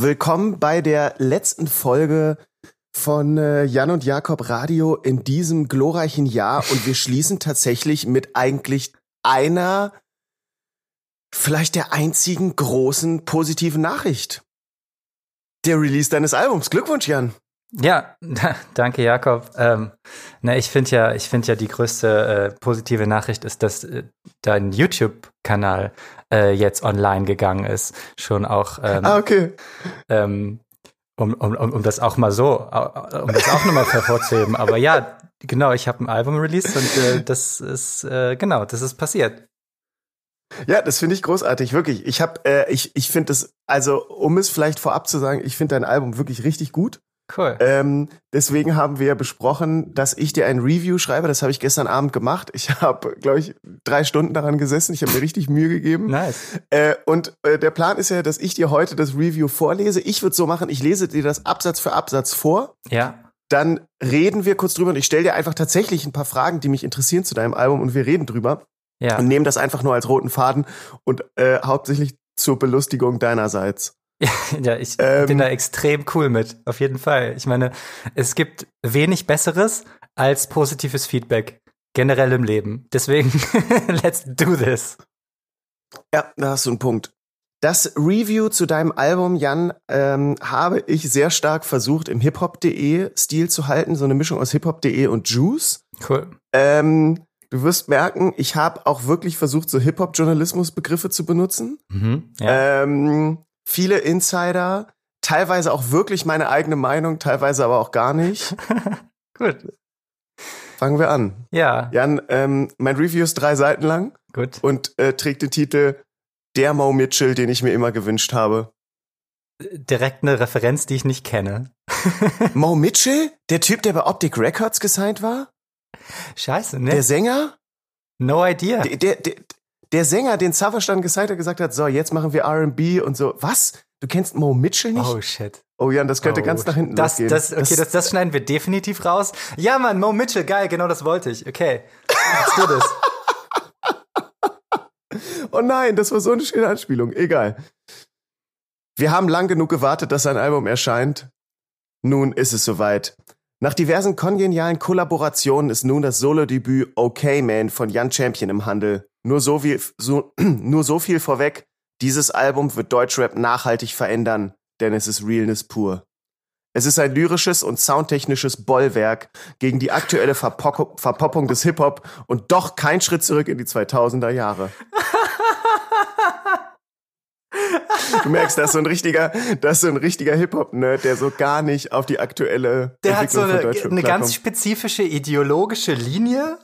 willkommen bei der letzten Folge von äh, Jan und Jakob Radio in diesem glorreichen Jahr und wir schließen tatsächlich mit eigentlich einer, vielleicht der einzigen großen positiven Nachricht. Der Release deines Albums. Glückwunsch, Jan. Ja, danke Jakob. Ähm, na, ich finde ja, ich finde ja die größte äh, positive Nachricht ist, dass äh, dein YouTube-Kanal äh, jetzt online gegangen ist. Schon auch. Ähm, ah, okay. Ähm, um, um, um das auch mal so, um das auch nochmal hervorzuheben. Aber ja, genau, ich habe ein Album released und äh, das ist äh, genau, das ist passiert. Ja, das finde ich großartig, wirklich. Ich habe, äh, ich, ich finde das, also um es vielleicht vorab zu sagen, ich finde dein Album wirklich richtig gut. Cool. Ähm, deswegen haben wir besprochen, dass ich dir ein Review schreibe. Das habe ich gestern Abend gemacht. Ich habe, glaube ich, drei Stunden daran gesessen. Ich habe mir richtig Mühe gegeben. Nice. Äh, und äh, der Plan ist ja, dass ich dir heute das Review vorlese. Ich würde so machen, ich lese dir das Absatz für Absatz vor. Ja. Dann reden wir kurz drüber und ich stelle dir einfach tatsächlich ein paar Fragen, die mich interessieren zu deinem Album und wir reden drüber. Ja. Und nehmen das einfach nur als roten Faden und äh, hauptsächlich zur Belustigung deinerseits. Ja, ich ähm, bin da extrem cool mit, auf jeden Fall. Ich meine, es gibt wenig Besseres als positives Feedback generell im Leben. Deswegen, let's do this. Ja, da hast du einen Punkt. Das Review zu deinem Album, Jan, ähm, habe ich sehr stark versucht, im hiphop.de Stil zu halten. So eine Mischung aus hiphop.de und Juice. Cool. Ähm, du wirst merken, ich habe auch wirklich versucht, so Hip-Hop-Journalismus-Begriffe zu benutzen. Mhm, ja. ähm, viele Insider, teilweise auch wirklich meine eigene Meinung, teilweise aber auch gar nicht. Gut. Fangen wir an. Ja. Jan, ähm, mein Review ist drei Seiten lang. Gut. Und äh, trägt den Titel Der Mo Mitchell, den ich mir immer gewünscht habe. Direkt eine Referenz, die ich nicht kenne. Mo Mitchell? Der Typ, der bei Optic Records gesigned war? Scheiße, ne? Der Sänger? No idea. Der, der, der, der Sänger, den Savage dann gesigned hat, gesagt hat, so, jetzt machen wir R&B und so. Was? Du kennst Mo Mitchell nicht? Oh shit. Oh Jan, das könnte oh, ganz nach hinten das, losgehen. Das, okay, das, das, das schneiden wir definitiv raus. Ja, Mann, Mo Mitchell, geil, genau das wollte ich. Okay, let's do this. oh nein, das war so eine schöne Anspielung. Egal. Wir haben lang genug gewartet, dass sein Album erscheint. Nun ist es soweit. Nach diversen kongenialen Kollaborationen ist nun das Solo-Debüt Okay Man von Jan Champion im Handel. Nur so, viel, so, nur so viel vorweg. Dieses Album wird Deutschrap nachhaltig verändern, denn es ist Realness pur. Es ist ein lyrisches und soundtechnisches Bollwerk gegen die aktuelle Verpock Verpoppung des Hip-Hop und doch kein Schritt zurück in die 2000er Jahre. Du merkst, das ist so ein richtiger, das ist so ein richtiger Hip-Hop-Nerd, der so gar nicht auf die aktuelle Der hat so eine, eine ganz spezifische ideologische Linie.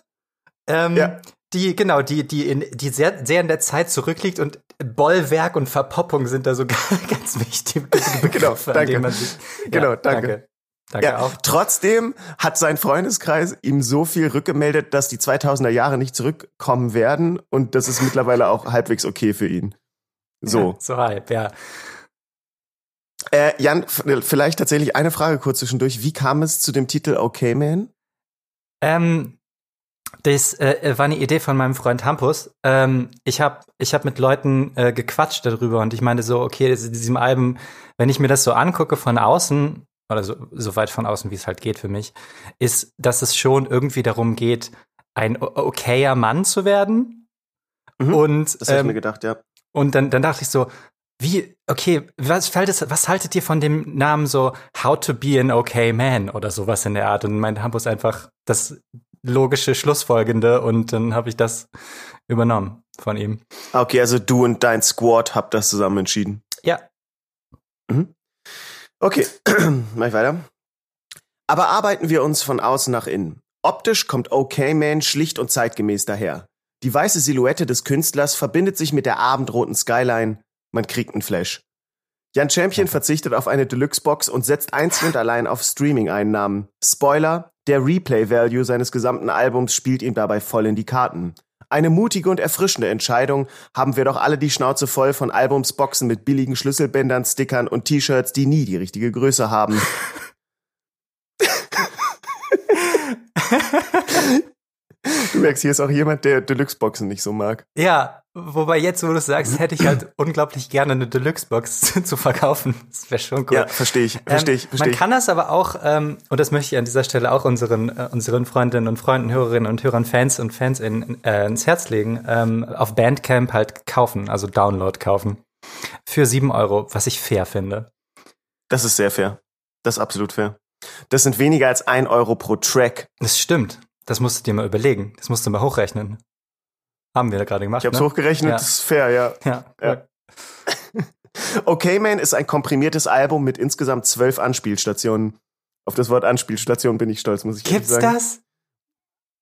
Ähm, ja. Die, genau, die, die, in, die sehr, sehr in der Zeit zurückliegt und Bollwerk und Verpoppung sind da so ganz wichtige Begriffe, genau, danke. man sich, genau, ja, danke. danke. Danke ja, auch. Trotzdem hat sein Freundeskreis ihm so viel rückgemeldet, dass die 2000er Jahre nicht zurückkommen werden und das ist mittlerweile auch halbwegs okay für ihn. So. Ja, so halb, ja. Äh, Jan, vielleicht tatsächlich eine Frage kurz zwischendurch. Wie kam es zu dem Titel Okay Man? Ähm, das äh, war eine Idee von meinem Freund Hampus. Ähm, ich habe ich hab mit Leuten äh, gequatscht darüber und ich meinte so, okay, das, diesem Album, wenn ich mir das so angucke von außen, oder so, so weit von außen, wie es halt geht für mich, ist, dass es schon irgendwie darum geht, ein okayer Mann zu werden. Mhm, und das ähm, ich mir gedacht, ja. Und dann, dann dachte ich so, wie, okay, was, fällt es, was haltet ihr von dem Namen so How to be an okay man oder sowas in der Art? Und mein Hampus einfach das logische Schlussfolgende und dann habe ich das übernommen von ihm. Okay, also du und dein Squad habt das zusammen entschieden. Ja. Mhm. Okay, mach ich weiter. Aber arbeiten wir uns von außen nach innen. Optisch kommt Okay Man schlicht und zeitgemäß daher. Die weiße Silhouette des Künstlers verbindet sich mit der abendroten Skyline. Man kriegt einen Flash. Jan Champion verzichtet auf eine Deluxe-Box und setzt einzig und allein auf Streaming-Einnahmen. Spoiler, der Replay-Value seines gesamten Albums spielt ihm dabei voll in die Karten. Eine mutige und erfrischende Entscheidung, haben wir doch alle die Schnauze voll von Albumsboxen mit billigen Schlüsselbändern, Stickern und T-Shirts, die nie die richtige Größe haben. Du merkst, hier ist auch jemand, der Deluxe-Boxen nicht so mag. Ja, wobei jetzt, wo du es sagst, hätte ich halt unglaublich gerne eine Deluxe-Box zu verkaufen. Das wäre schon cool. Ja, verstehe ich, verstehe ich, Ähm, verstehe man ich. kann das aber auch, ähm, und das möchte ich an dieser Stelle auch unseren, äh, unseren Freundinnen und Freunden, Hörerinnen und Hörern, Fans und Fans in, äh, ins Herz legen, ähm, auf Bandcamp halt kaufen, also Download kaufen. Für sieben Euro, was ich fair finde. Das ist sehr fair. Das ist absolut fair. Das sind weniger als ein Euro pro Track. Das stimmt. Das musst du dir mal überlegen. Das musst du mal hochrechnen. Haben wir da gerade gemacht. Ich habe es ne? hochgerechnet, Ja. das ist fair, ja. Ja. Ja. Okay Man ist ein komprimiertes Album mit insgesamt zwölf Anspielstationen. Auf das Wort Anspielstation bin ich stolz, muss ich Gibt's sagen. das?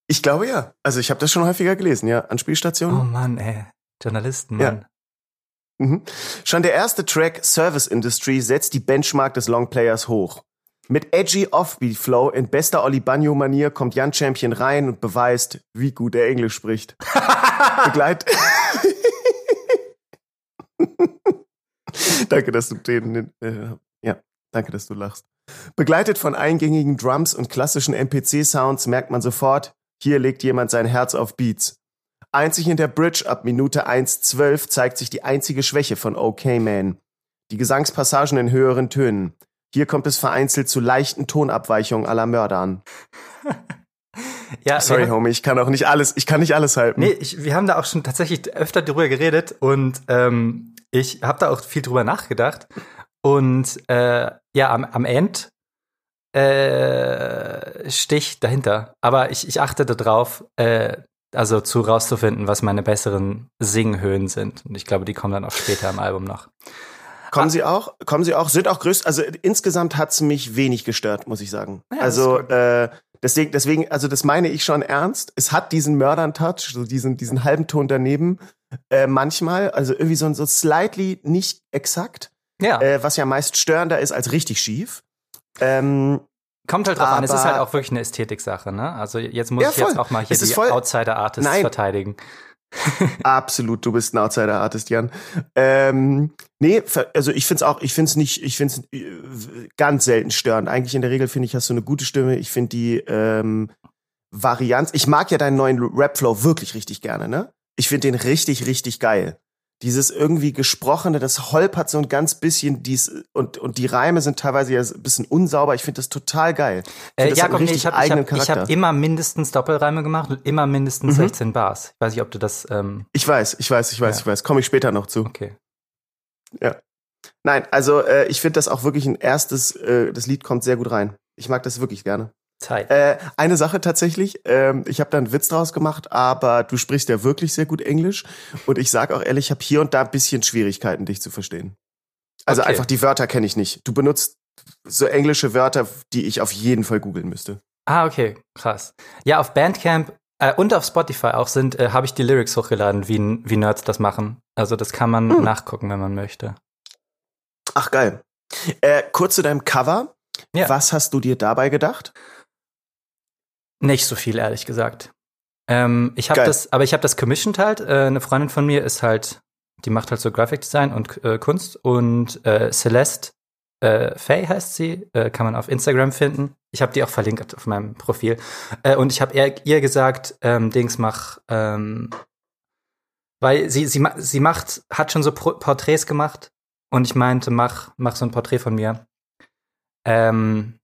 Ich glaube ja. Also ich habe das schon häufiger gelesen, ja. Oh Anspielstationen. Mann, ey. Journalisten, Ja. Mann. Mhm. Schon der erste Track Service Industry setzt die Benchmark des Longplayers hoch. Mit edgy Offbeat Flow in bester Oli Banjo Manier kommt Jan Champion rein und beweist, wie gut er Englisch spricht. Begleit. danke, dass du den, äh, ja, danke, dass du lachst. Begleitet von eingängigen Drums und klassischen MPC-Sounds merkt man sofort, hier legt jemand sein Herz auf Beats. Einzig in der Bridge ab Minute 1.12 zeigt sich die einzige Schwäche von OK Man. Die Gesangspassagen in höheren Tönen. Hier kommt es vereinzelt zu leichten Tonabweichungen aller Mördern. Ja, Sorry, Homie, ich kann auch nicht alles, ich kann nicht alles halten. Nee, ich, wir haben da auch schon tatsächlich öfter drüber geredet und ähm, ich habe da auch viel drüber nachgedacht. Und äh, ja, am, am End äh, Stich dahinter. Aber ich, ich achte darauf, äh, also zu rauszufinden, was meine besseren Singhöhen sind. Und ich glaube, die kommen dann auch später im Album noch. Kommen sie auch? Kommen sie auch? Sind auch größt. Also insgesamt hat's mich wenig gestört, muss ich sagen. Ja, also äh, deswegen, deswegen, also das meine ich schon ernst. Es hat diesen Mördern-Touch, so diesen diesen halben Ton daneben. Äh, manchmal, also irgendwie so so slightly nicht exakt, Ja, äh, was ja meist störender ist als richtig schief. Ähm, kommt halt drauf an. Es ist aber- halt auch wirklich eine Ästhetik-Sache, ne? Also jetzt muss Ja, ich jetzt auch mal hier die Outsider-Artists verteidigen. Absolut, du bist ein Outsider-Artist, Jan. Ähm, nee, also ich find's auch, ich find's nicht, ich find's äh, ganz selten störend. Eigentlich in der Regel finde ich, hast du eine gute Stimme. Ich finde die ähm, Varianz, ich mag ja deinen neuen Rap-Flow wirklich richtig gerne, ne? Ich finde den richtig, richtig geil. Dieses irgendwie Gesprochene, das holpert so ein ganz bisschen dies und, und die Reime sind teilweise ja ein bisschen unsauber. Ich finde das total geil. Ich Äh, das Jakob, nee, ich habe hab, ich hab immer mindestens Doppelreime gemacht und immer mindestens Mhm. 16 Bars. Ich weiß nicht, ob du das. Ähm, Ich weiß, ich weiß, ich weiß, Ja. ich weiß. Komme ich später noch zu. okay. Nein, also äh, ich finde das auch wirklich ein erstes, äh, das Lied kommt sehr gut rein. Ich mag das wirklich gerne. Zeit. Äh, eine Sache tatsächlich, ähm, ich habe da einen Witz draus gemacht, aber du sprichst ja wirklich sehr gut Englisch und ich sag auch ehrlich, ich habe hier und da ein bisschen Schwierigkeiten, dich zu verstehen. Also Okay. einfach die Wörter kenne ich nicht. Du benutzt so englische Wörter, die ich auf jeden Fall googeln müsste. Ah, okay, krass. Ja, auf Bandcamp äh, und auf Spotify auch sind, äh, habe ich die Lyrics hochgeladen, wie, wie Nerds das machen. Also das kann man Hm. nachgucken, wenn man möchte. Ach geil. Äh, kurz zu deinem Cover. Ja. Was hast du dir dabei gedacht? Nicht so viel, ehrlich gesagt. Ähm, ich habe das, aber ich habe das commissioned halt. Äh, eine Freundin von mir ist halt, die macht halt so Graphic Design und äh, Kunst und äh, Celeste äh, Faye heißt sie, äh, kann man auf Instagram finden. Ich habe die auch verlinkt auf meinem Profil. Äh, und ich habe ihr, gesagt, ähm, Dings mach, ähm, weil sie sie sie macht, hat schon so Pro Porträts gemacht und ich meinte, mach mach so ein Porträt von mir. Ähm,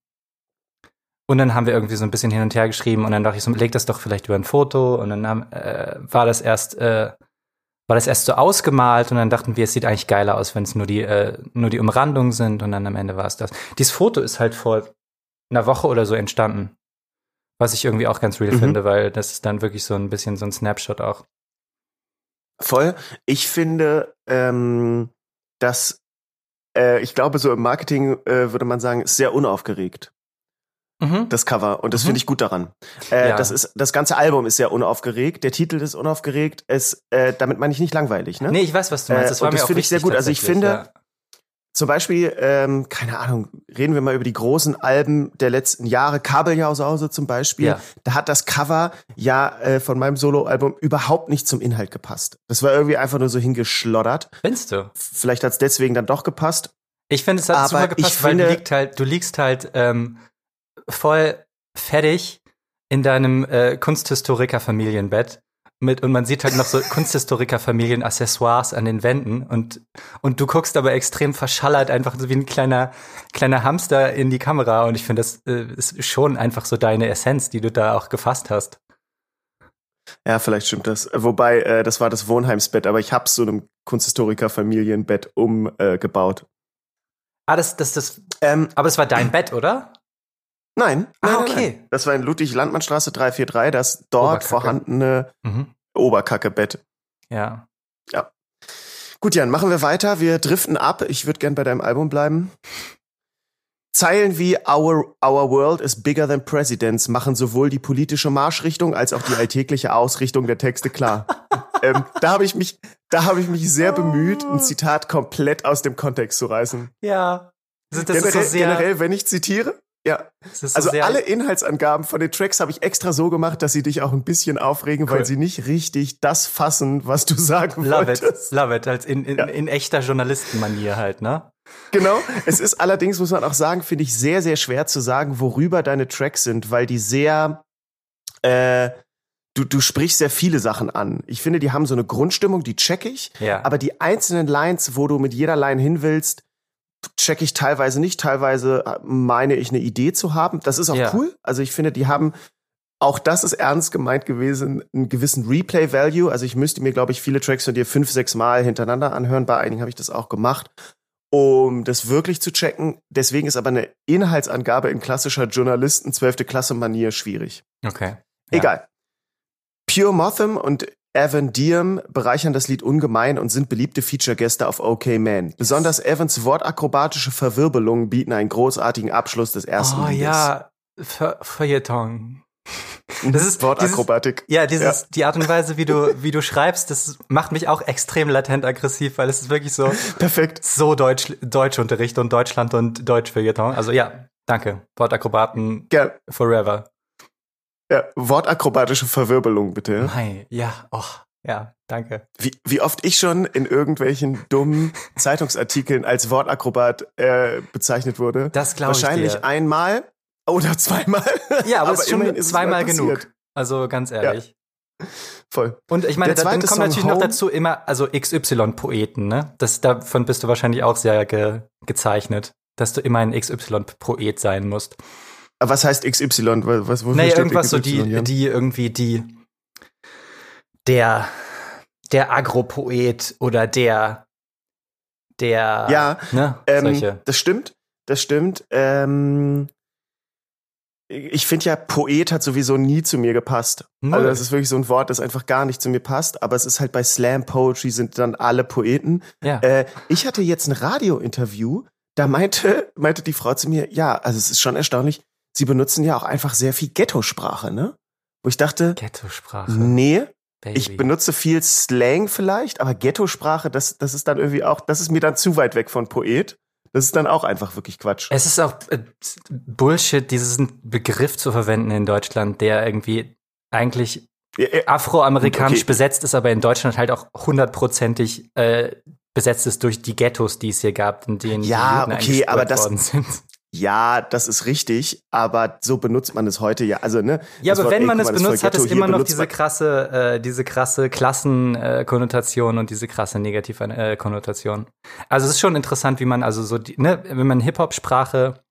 und dann haben wir irgendwie so ein bisschen hin und her geschrieben und dann dachte ich so, leg das doch vielleicht über ein Foto und dann haben, äh, war das erst äh, war das erst so ausgemalt und dann dachten wir, es sieht eigentlich geiler aus, wenn es nur die äh, nur die Umrandungen sind und dann am Ende war es das. Dieses Foto ist halt vor einer Woche oder so entstanden, was ich irgendwie auch ganz real Mhm. finde, weil das ist dann wirklich so ein bisschen so ein Snapshot auch. Voll. Ich finde, ähm, dass äh, ich glaube, so im Marketing äh, würde man sagen, ist sehr unaufgeregt, Mhm. das Cover. Und das Mhm. finde ich gut daran. Äh, Ja. Das ist das ganze Album ist sehr unaufgeregt. Der Titel ist unaufgeregt. Es, äh, damit meine ich nicht langweilig, ne? Nee, ich weiß, was du meinst. Äh, Das war und mir das finde ich sehr gut. Also ich finde, Zum Beispiel, ähm, keine Ahnung, reden wir mal über die großen Alben der letzten Jahre. Kabeljau-Sause zum Beispiel. Ja. Da hat das Cover ja äh, von meinem Soloalbum überhaupt nicht zum Inhalt gepasst. Das war irgendwie einfach nur so hingeschloddert. Findest du? Vielleicht hat es deswegen dann doch gepasst. Ich finde, es hat Aber super gepasst, weil du finde- liegst halt, du liegst halt ähm, voll fertig in deinem äh, Kunsthistoriker-Familienbett mit und man sieht halt noch so Kunsthistoriker-Familien-Accessoires an den Wänden und und du guckst aber extrem verschallert einfach so wie ein kleiner kleiner Hamster in die Kamera und ich finde das äh, ist schon einfach so deine Essenz, die du da auch gefasst hast. Ja, vielleicht stimmt das. Wobei, äh, das war das Wohnheimsbett, aber ich hab's so einem Kunsthistoriker-Familienbett umgebaut. Äh, ah, das, das, das, ähm, aber es war dein Bett, oder? Nein. Ah, nein, okay. Nein, nein. Das war in Ludwig-Landmannstraße 343, das dort Oberkacke. vorhandene mhm. Oberkacke-Bett. Ja. Ja. Gut, Jan, machen wir weiter. Wir driften ab. Ich würde gern bei deinem Album bleiben. Zeilen wie Our, Our World is bigger than Presidents machen sowohl die politische Marschrichtung als auch die alltägliche Ausrichtung der Texte klar. ähm, da habe ich mich, da habe ich mich sehr bemüht, ein Zitat komplett aus dem Kontext zu reißen. Ja. Das generell, so sehr generell, wenn ich zitiere, ja. So also alle Inhaltsangaben von den Tracks habe ich extra so gemacht, dass sie dich auch ein bisschen aufregen, cool. weil sie nicht richtig das fassen, was du sagen Love wolltest. It. Love it. Als in, in, ja. in echter Journalistenmanier halt, ne? Genau. Es ist allerdings, muss man auch sagen, finde ich sehr, sehr schwer zu sagen, worüber deine Tracks sind, weil die sehr, äh, du, du sprichst sehr viele Sachen an. Ich finde, die haben so eine Grundstimmung, die check ich. Ja. Aber die einzelnen Lines, wo du mit jeder Line hin willst, check ich teilweise nicht. Teilweise äh, meine ich eine Idee zu haben. Das ist auch ja. cool. Also ich finde, die haben auch das ist ernst gemeint gewesen, einen gewissen Replay-Value. Also ich müsste mir, glaube ich, viele Tracks von dir fünf, sechs Mal hintereinander anhören. Bei einigen habe ich das auch gemacht um das wirklich zu checken. Deswegen ist aber eine Inhaltsangabe in klassischer Journalisten 12. Klasse Manier schwierig. Okay. Ja. Egal. Pure Motham und Evan Diem bereichern das Lied ungemein und sind beliebte Feature-Gäste auf OK Man. Besonders Evans wortakrobatische Verwirbelungen bieten einen großartigen Abschluss des ersten oh, Liedes. ja, Feuilleton. Das ist Wortakrobatik. Dieses, ja, dieses, ja. die Art und Weise, wie du, wie du schreibst, das macht mich auch extrem latent aggressiv, weil es ist wirklich so. Perfekt. So Deutsch, Deutschunterricht und Deutschland und Deutschfeuilleton. Also ja, danke. Wortakrobaten. Gern. Forever. Ja, wortakrobatische Verwirbelung, bitte. Nein, ja, oh, ja, danke. Wie, wie oft ich schon in irgendwelchen dummen Zeitungsartikeln als Wortakrobat äh, bezeichnet wurde. Das glaube ich Wahrscheinlich dir. einmal oder zweimal. Ja, aber, aber es ist schon ist zweimal genug. Also ganz ehrlich. Ja. Voll. Und ich meine, da, dann kommt Song natürlich Home. noch dazu immer, also XY-Poeten, ne? Das, davon bist du wahrscheinlich auch sehr ge, gezeichnet, dass du immer ein XY-Poet sein musst. Was heißt XY? Was, wofür naja, irgendwas XY, so die, Jan? die irgendwie die, der, der Agropoet oder der, der, ja, ne? Ähm, das stimmt, das stimmt. Ähm, ich finde ja, Poet hat sowieso nie zu mir gepasst. Null. Also das ist wirklich so ein Wort, das einfach gar nicht zu mir passt. Aber es ist halt bei Slam Poetry sind dann alle Poeten. Ja. Äh, ich hatte jetzt ein Radiointerview, da meinte, meinte die Frau zu mir, ja, also es ist schon erstaunlich, sie benutzen ja auch einfach sehr viel Ghetto-Sprache, ne? Wo ich dachte, Ghetto-Sprache. Nee, Baby. ich benutze viel Slang vielleicht, aber Ghetto-Sprache, das, das ist dann irgendwie auch, das ist mir dann zu weit weg von Poet. Das ist dann auch einfach wirklich Quatsch. Es ist auch äh, Bullshit, diesen Begriff zu verwenden in Deutschland, der irgendwie eigentlich afroamerikanisch okay. besetzt ist, aber in Deutschland halt auch hundertprozentig äh, besetzt ist durch die Ghettos, die es hier gab, in denen ja, die Juden okay, aber das, worden sind. Ja, das ist richtig, aber so benutzt man es heute ja. Also ne. Ja, aber Wort, wenn man ey, es benutzt, hat es immer noch diese krasse, äh, diese krasse Klassenkonnotation äh, und diese krasse negative äh, Konnotation. Also es ist schon interessant, wie man also so, die, ne, wenn man Hip-Hop-Sprache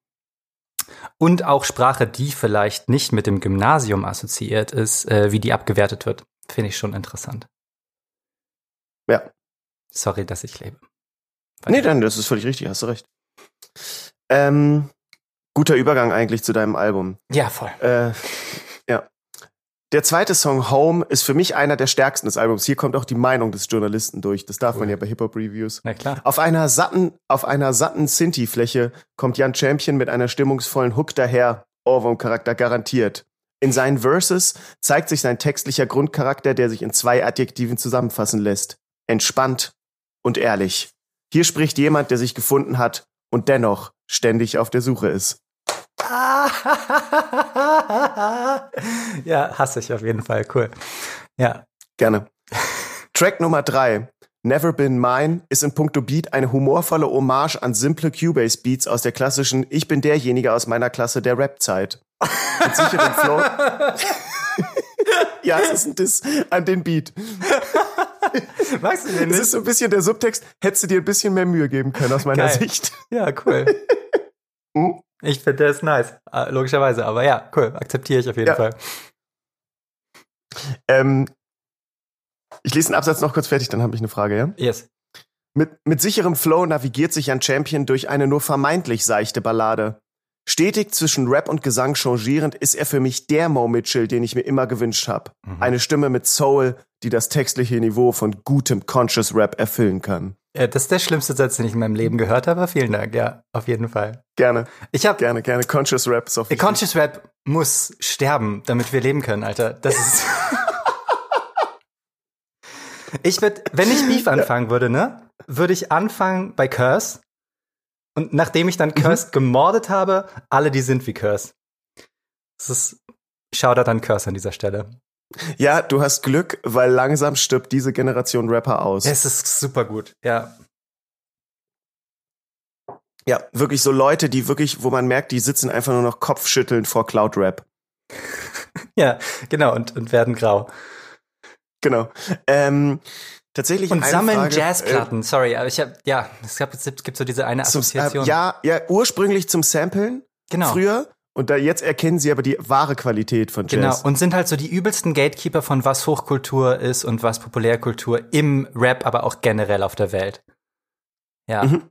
und auch Sprache, die vielleicht nicht mit dem Gymnasium assoziiert ist, äh, wie die abgewertet wird, finde ich schon interessant. Ja. Sorry, dass ich lebe. Weiter. Nee, dann, das ist völlig richtig, hast du recht. Ähm, guter Übergang eigentlich zu deinem Album. Ja, voll. Äh, ja. Der zweite Song Home ist für mich einer der stärksten des Albums. Hier kommt auch die Meinung des Journalisten durch. Das darf cool. man ja bei Hip-Hop-Reviews. Na klar. Auf einer satten, auf einer satten Sinti-Fläche kommt Jan Champion mit einer stimmungsvollen Hook daher. Ohrwurm-Charakter garantiert. In seinen Verses zeigt sich sein textlicher Grundcharakter, der sich in zwei Adjektiven zusammenfassen lässt. Entspannt und ehrlich. Hier spricht jemand, der sich gefunden hat und dennoch ständig auf der Suche ist. ja, hasse ich auf jeden Fall. Cool. Ja. Gerne. Track Nummer drei. Never Been Mine ist in puncto Beat eine humorvolle Hommage an simple Cubase-Beats aus der klassischen Ich bin derjenige aus meiner Klasse der Rap-Zeit. Mit sicherem Flow. ja, es ist ein Diss an den Beat. Magst du den Es nicht? ist so ein bisschen der Subtext, hättest du dir ein bisschen mehr Mühe geben können aus meiner Geil. Sicht. Ja, cool. Hm? Ich finde, der ist nice. Äh, Logischerweise, aber ja, cool. Akzeptiere ich auf jeden Ja. Fall. Ähm, ich lese den Absatz noch kurz fertig, dann habe ich eine Frage, ja? Yes. Mit, mit sicherem Flow navigiert sich ein Champion durch eine nur vermeintlich seichte Ballade. Stetig zwischen Rap und Gesang changierend ist er für mich der Mo Mitchell, den ich mir immer gewünscht habe. Mhm. Eine Stimme mit Soul, die das textliche Niveau von gutem Conscious Rap erfüllen kann. Äh, das ist der schlimmste Satz, den ich in meinem Leben gehört habe. Vielen Dank, ja, auf jeden Fall. Gerne, Ich habe gerne, gerne. Conscious Rap wichtig. Conscious Rap muss sterben, damit wir leben können, Alter. Das ist. ich würde, wenn ich Beef anfangen würde, ne, würde ich anfangen bei Curse. Und nachdem ich dann Curse gemordet habe, alle, die sind wie Curse. Das ist Shoutout an Curse an dieser Stelle. Ja, du hast Glück, weil langsam stirbt diese Generation Rapper aus. Es ist super gut, ja. Ja, wirklich so Leute, die wirklich, wo man merkt, die sitzen einfach nur noch kopfschüttelnd vor Cloud Rap. Ja, genau, und, und werden grau. Genau. Ähm, tatsächlich Und sammeln Frage, Jazzplatten, sorry, aber ich habe, ja, es, gab, es gibt so diese eine Äh, zum, Assoziation. äh, ja, ja, ursprünglich zum Samplen genau. früher und da jetzt erkennen sie aber die wahre Qualität von Genau, Jazz. und sind halt so die übelsten Gatekeeper von was Hochkultur ist und was Populärkultur im Rap, aber auch generell auf der Welt. Ja. Mhm.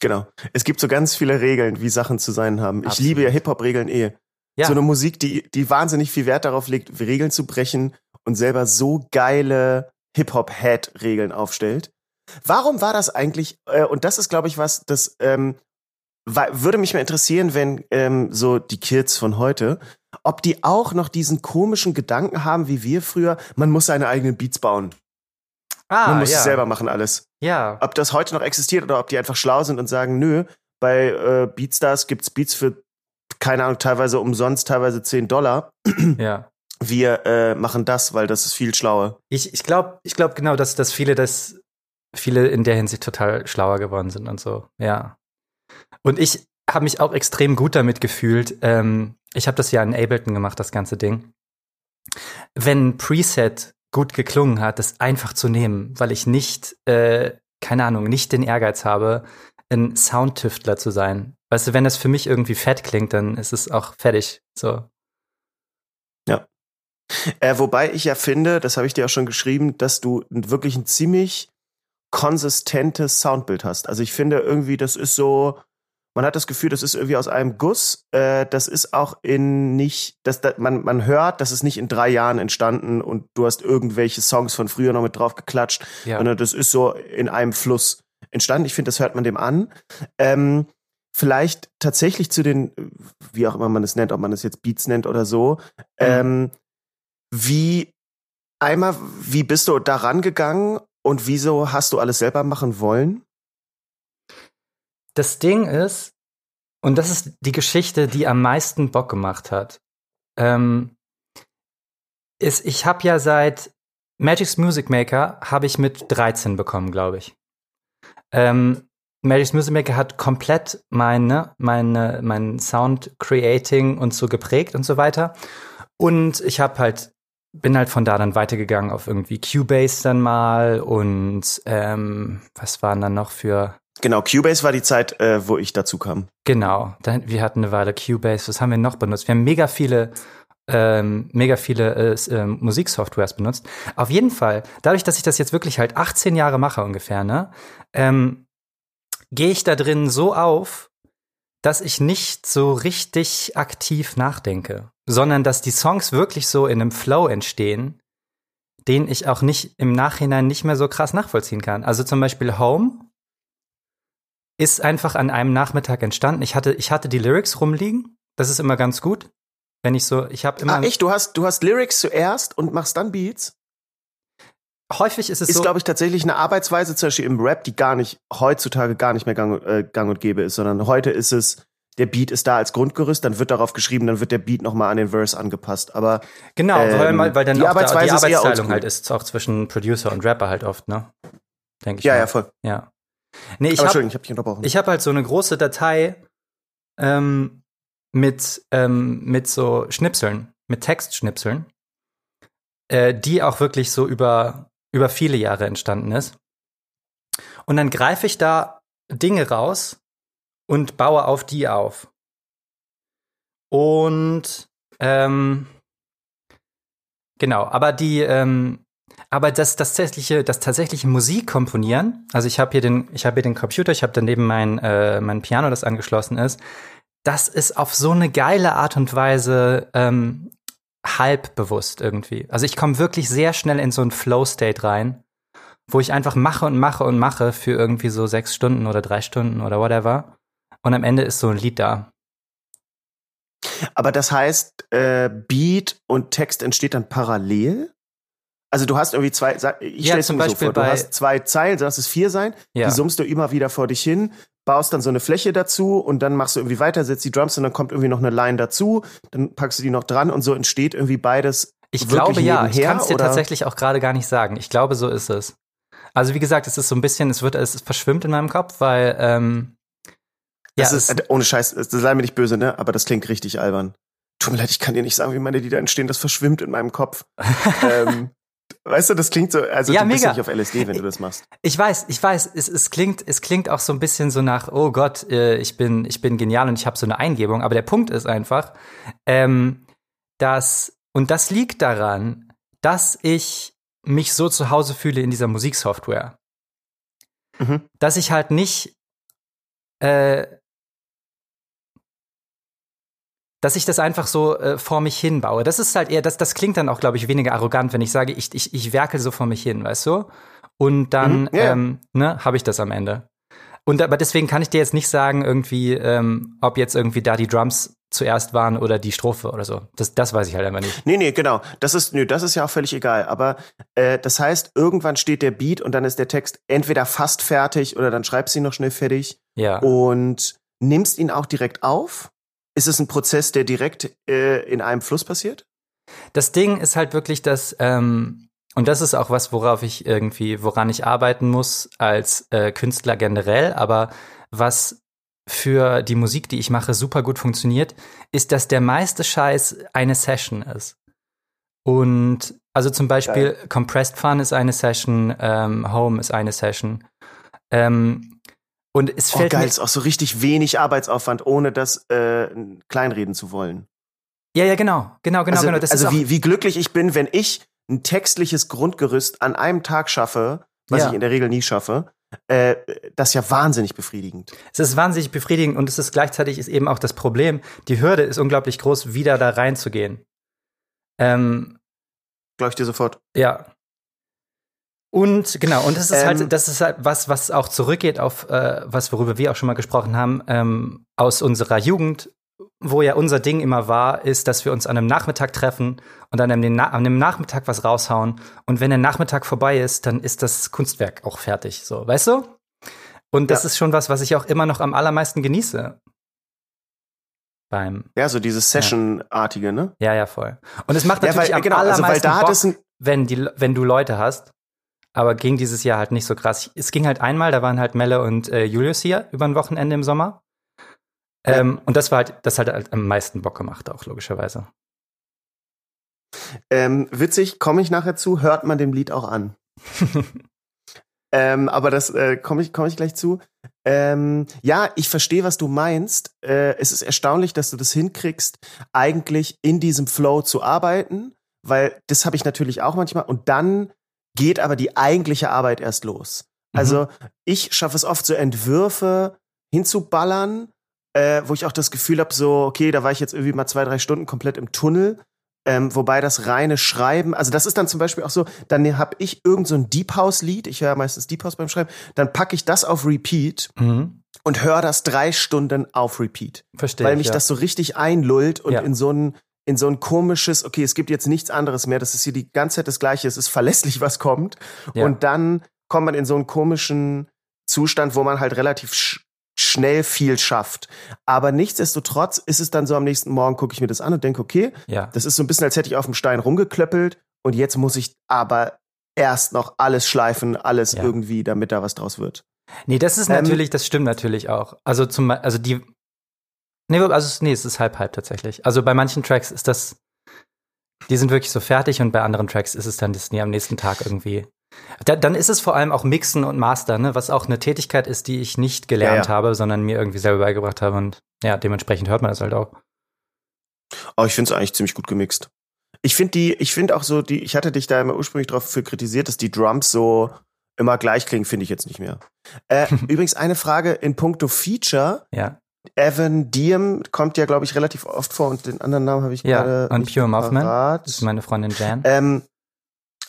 Genau. Es gibt so ganz viele Regeln, wie Sachen zu sein haben. Ich Absolut. liebe ja Hip-Hop-Regeln eh. Ja. So eine Musik, die, die wahnsinnig viel Wert darauf legt, Regeln zu brechen und selber so geile Hip-Hop-Head-Regeln aufstellt. Warum war das eigentlich, äh, und das ist, glaube ich, was, das ähm, würde mich mal interessieren, wenn ähm, so die Kids von heute, ob die auch noch diesen komischen Gedanken haben, wie wir früher, man muss seine eigenen Beats bauen. ah, man muss ja. es selber machen alles Ja. ob das heute noch existiert oder ob die einfach schlau sind und sagen, nö, bei äh, Beatstars gibt's Beats für, keine Ahnung, teilweise umsonst, teilweise 10 Dollar. ja. Wir äh, machen das, weil das ist viel schlauer. Ich, ich glaube ich glaub genau, dass, dass viele das, viele in der Hinsicht total schlauer geworden sind und so. Ja. Und ich habe mich auch extrem gut damit gefühlt. Ähm, ich habe das ja in Ableton gemacht, das ganze Ding. Wenn ein Preset gut geklungen hat, das einfach zu nehmen, weil ich nicht, äh, keine Ahnung, nicht den Ehrgeiz habe, ein Soundtüftler zu sein. Weißt du, wenn das für mich irgendwie fett klingt, dann ist es auch fertig. So. Äh, wobei ich ja finde, das habe ich dir auch schon geschrieben, dass du wirklich ein ziemlich konsistentes Soundbild hast. Also ich finde irgendwie, das ist so, man hat das Gefühl, das ist irgendwie aus einem Guss. Äh, das ist auch in nicht, dass da, man, man hört, das ist nicht in drei Jahren entstanden und du hast irgendwelche Songs von früher noch mit drauf geklatscht, Ja. sondern das ist so in einem Fluss entstanden. Ich finde, das hört man dem an. Ähm, vielleicht tatsächlich zu den, wie auch immer man es nennt, ob man es jetzt Beats nennt oder so. Ähm, wie einmal, wie bist du daran gegangen und wieso hast du alles selber machen wollen? Das Ding ist, und das ist die Geschichte, die am meisten Bock gemacht hat, ähm, ist, ich habe ja seit Magic's Music Maker habe ich mit 13 bekommen, glaube ich. Ähm, Magic's Music Maker hat komplett meine, meine, mein Sound Creating und so geprägt und so weiter. Und ich habe halt, bin halt von da dann weitergegangen auf irgendwie Cubase dann mal und ähm, was waren dann noch für Genau, Cubase war die Zeit, äh, wo ich dazu kam. Genau, dann, wir hatten eine Weile Cubase. Was haben wir noch benutzt? Wir haben mega viele, ähm, mega viele äh, ähm, Musiksoftwares benutzt. Auf jeden Fall, dadurch, dass ich das jetzt wirklich halt 18 Jahre mache ungefähr, ne, ähm, gehe ich da drin so auf, dass ich nicht so richtig aktiv nachdenke, sondern dass die Songs wirklich so in einem Flow entstehen, den ich auch nicht im Nachhinein nicht mehr so krass nachvollziehen kann. Also zum Beispiel Home ist einfach an einem Nachmittag entstanden. Ich hatte, ich hatte die Lyrics rumliegen. Das ist immer ganz gut. Wenn ich so, ich habe immer. Ah, echt? Du hast, du hast Lyrics zuerst und machst dann Beats? Häufig ist es Ist, so. glaube ich, tatsächlich eine Arbeitsweise, zum Beispiel im Rap, die gar nicht, heutzutage gar nicht mehr gang, äh, gang und gäbe ist, sondern heute ist es, der Beat ist da als Grundgerüst, dann wird darauf geschrieben, dann wird der Beat nochmal an den Verse angepasst. Aber Genau, Ähm, weil, weil dann die auch da, die Arbeitsweise ist eher Arbeitsteilung halt ist, auch zwischen Producer und Rapper halt oft, ne? Denke ich ja, mal. ja, voll. Ja. Nee, ich aber habe ich habe dich unterbrochen. ich hab halt so eine große Datei ähm, mit, ähm, mit so Schnipseln, mit Textschnipseln, äh, die auch wirklich so über, über viele Jahre entstanden ist. Und dann greife ich da Dinge raus und baue auf die auf. Und ähm, genau, aber die, ähm, aber das, das tatsächliche, das tatsächliche Musikkomponieren, also ich habe hier den, ich habe hier den Computer, ich habe daneben mein, äh, mein Piano, das angeschlossen ist. Das ist auf so eine geile Art und Weise ähm, halb bewusst irgendwie. Also ich komme wirklich sehr schnell in so einen Flow-State rein, wo ich einfach mache und mache und mache für irgendwie so sechs Stunden oder drei Stunden oder whatever. Und am Ende ist so ein Lied da. Aber das heißt, äh, Beat und Text entsteht dann parallel? Also du hast irgendwie zwei, ich Ja, stelle zum mir so Beispiel vor, du hast zwei Zeilen, lass es vier sein, Ja. die summst du immer wieder vor dich hin, baust dann so eine Fläche dazu und dann machst du irgendwie weiter, setzt die Drums und dann kommt irgendwie noch eine Line dazu, dann packst du die noch dran und so entsteht irgendwie beides. Ich glaube ja, ich kann es dir oder? tatsächlich auch gerade gar nicht sagen. Ich glaube, so ist es. Also wie gesagt, es ist so ein bisschen, es wird, es verschwimmt in meinem Kopf, weil ähm, ja, Das ist, es, äh, ohne Scheiß, das sei mir nicht böse, ne? Aber das klingt richtig albern. Tut mir leid, ich kann dir nicht sagen, wie meine Lieder entstehen, das verschwimmt in meinem Kopf. ähm, weißt du, das klingt so, also Ja, du bist mega. nicht auf LSD, wenn du das machst. ich weiß, ich weiß, es, es klingt, es klingt auch so ein bisschen so nach, oh Gott, äh, ich bin, ich bin genial und ich habe so eine Eingebung. Aber der Punkt ist einfach, ähm, dass und das liegt daran, dass ich mich so zu Hause fühle in dieser Musiksoftware. Mhm. dass ich halt nicht, äh, dass ich das einfach so äh, vor mich hin baue. Das ist halt eher, das, das klingt dann auch, glaube ich, weniger arrogant, wenn ich sage, ich, ich, ich werkel so vor mich hin, weißt du? Und dann Mhm, ja. ähm, ne, habe ich das am Ende. Und aber deswegen kann ich dir jetzt nicht sagen, irgendwie, ähm, ob jetzt irgendwie da die Drums zuerst waren oder die Strophe oder so. Das, das weiß ich halt einfach nicht. Nee, nee, genau. Das ist, nö, das ist ja auch völlig egal. Aber äh, das heißt, irgendwann steht der Beat und dann ist der Text entweder fast fertig oder dann schreibst du ihn noch schnell fertig Ja. und nimmst ihn auch direkt auf. Ist es ein Prozess, der direkt äh, in einem Fluss passiert? Das Ding ist halt wirklich, dass, ähm, und das ist auch was, worauf ich irgendwie, woran ich arbeiten muss als äh, Künstler generell, aber was für die Musik, die ich mache, super gut funktioniert, ist, dass der meiste Scheiß eine Session ist. Und also zum Beispiel Compressed Fun ist eine Session, ähm, Home ist eine Session. Ähm, und es Oh, fällt geil, mir, ist auch so richtig wenig Arbeitsaufwand, ohne das äh, kleinreden zu wollen. ja, ja, genau, genau, genau, also genau. Das also wie, wie glücklich ich bin, wenn ich ein textliches Grundgerüst an einem Tag schaffe, was Ja. ich in der Regel nie schaffe, äh, das ist ja wahnsinnig befriedigend. Es ist wahnsinnig befriedigend und es ist gleichzeitig ist eben auch das Problem, die Hürde ist unglaublich groß, wieder da reinzugehen. Ähm, Glaube ich dir sofort. ja. Und genau, und das ist Ähm. halt, das ist halt was, was auch zurückgeht auf äh, was, worüber wir auch schon mal gesprochen haben, ähm, aus unserer Jugend, wo ja unser Ding immer war, ist, dass wir uns an einem Nachmittag treffen und dann an dem, Na an dem Nachmittag was raushauen. Und wenn der Nachmittag vorbei ist, dann ist das Kunstwerk auch fertig. So, weißt du? Und das Ja. ist schon was, was ich auch immer noch am allermeisten genieße. Beim, Ja, so dieses Session-artige, ne? ja, ja, voll. Und es macht Ja, natürlich weil, am genau, also weil allermeisten da Bock, wenn, die, wenn du Leute hast. Aber ging dieses Jahr halt nicht so krass. Es ging halt einmal, da waren halt Melle und äh, Julius hier über ein Wochenende im Sommer. Ähm, Und das war halt, das hat halt am meisten Bock gemacht, auch logischerweise. ähm, witzig, komme ich nachher zu, hört man dem Lied auch an. ähm, aber das äh, komme ich, komm ich gleich zu. Ähm, ja, ich verstehe, was du meinst. Äh, es ist erstaunlich, dass du das hinkriegst, eigentlich in diesem Flow zu arbeiten, weil das habe ich natürlich auch manchmal. Und dann geht aber die eigentliche Arbeit erst los. Mhm. Also ich schaffe es oft, so Entwürfe hinzuballern, äh, wo ich auch das Gefühl habe, so, okay, da war ich jetzt irgendwie mal zwei, drei Stunden komplett im Tunnel. Ähm, wobei das reine Schreiben, also das ist dann zum Beispiel auch so, dann habe ich irgend so ein Deep House-Lied, ich höre meistens Deep House beim Schreiben, dann packe ich das auf Repeat Mhm. und höre das drei Stunden auf Repeat. Verstehe. weil ich, mich ja. das so richtig einlullt und Ja. in so ein in so ein komisches, okay, es gibt jetzt nichts anderes mehr, das ist hier die ganze Zeit das Gleiche, es ist verlässlich, was kommt. Ja. Und dann kommt man in so einen komischen Zustand, wo man halt relativ sch schnell viel schafft. Aber nichtsdestotrotz ist es dann so am nächsten Morgen, gucke ich mir das an und denke, okay, Ja. das ist so ein bisschen, als hätte ich auf dem Stein rumgeklöppelt und jetzt muss ich aber erst noch alles schleifen, alles Ja. irgendwie, damit da was draus wird. Nee, das ist Ähm, natürlich, das stimmt natürlich auch. Also zum also die Nee, also es- nee, es ist halb halb tatsächlich. Also bei manchen Tracks ist das die sind wirklich so fertig und bei anderen Tracks ist es dann das nee, am nächsten Tag irgendwie. Da, dann ist es vor allem auch Mixen und Master, ne, was auch eine Tätigkeit ist, die ich nicht gelernt Ja, ja. habe, sondern mir irgendwie selber beigebracht habe und ja, dementsprechend hört man das halt auch. Aber ich finde es eigentlich ziemlich gut gemixt. Ich finde die, ich finde auch so die, ich hatte dich da immer ursprünglich drauf für kritisiert, dass die Drums so immer gleich klingen, finde ich jetzt nicht mehr. Äh, übrigens eine Frage in puncto Feature. Ja. Evan Diem kommt ja, glaube ich, relativ oft vor und den anderen Namen habe ich Ja, gerade und Pure parat. Das ist meine Freundin Jan. Ähm,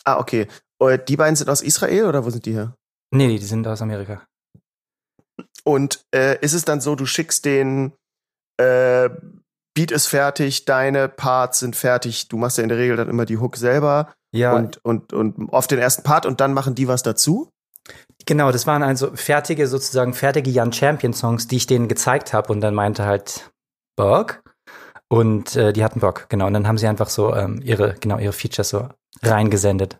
ah, okay. Und die beiden sind aus Israel oder wo sind die her? nee, die sind aus Amerika. Und äh, ist es dann so, du schickst den äh, Beat ist fertig, deine Parts sind fertig, du machst ja in der Regel dann immer die Hook selber Ja, und, und, und oft den ersten Part und dann machen die was dazu? Genau, das waren also fertige, sozusagen fertige Jan Champion Songs, die ich denen gezeigt habe und dann meinte halt Bock und äh, die hatten Bock, genau. Und dann haben sie einfach so ähm, ihre, genau, ihre Features so reingesendet.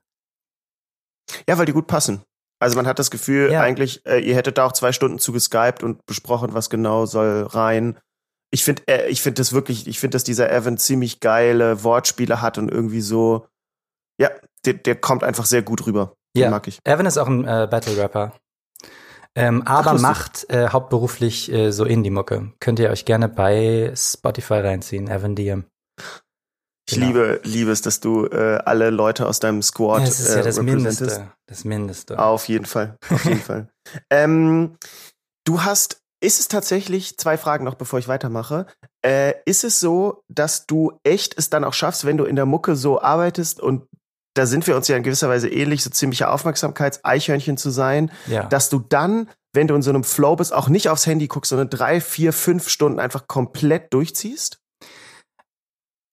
Ja, weil die gut passen. Also man hat das Gefühl, Ja. eigentlich, äh, ihr hättet da auch zwei Stunden zu geskypt und besprochen, was genau soll rein. Ich finde, äh, ich finde das wirklich, ich finde, dass dieser Evan ziemlich geile Wortspiele hat und irgendwie so, ja, der, der kommt einfach sehr gut rüber. Den Ja. mag ich. Evan ist auch ein äh, Battle-Rapper. Ähm, aber lustig. macht äh, hauptberuflich äh, so Indie-Mucke. Könnt ihr euch gerne bei Spotify reinziehen, Evan Diem. Ich Genau. liebe, liebe es, dass du äh, alle Leute aus deinem Squad Das ist äh, ja das representest. Mindeste. Das Mindeste. Auf jeden Fall, auf jeden Fall. Ähm, du hast, ist es tatsächlich, zwei Fragen noch, bevor ich weitermache. Äh, ist es so, dass du echt es dann auch schaffst, wenn du in der Mucke so arbeitest und da sind wir uns ja in gewisser Weise ähnlich, so ziemliche Aufmerksamkeits-Eichhörnchen zu sein, Ja. dass du dann, wenn du in so einem Flow bist, auch nicht aufs Handy guckst, sondern drei, vier, fünf Stunden einfach komplett durchziehst?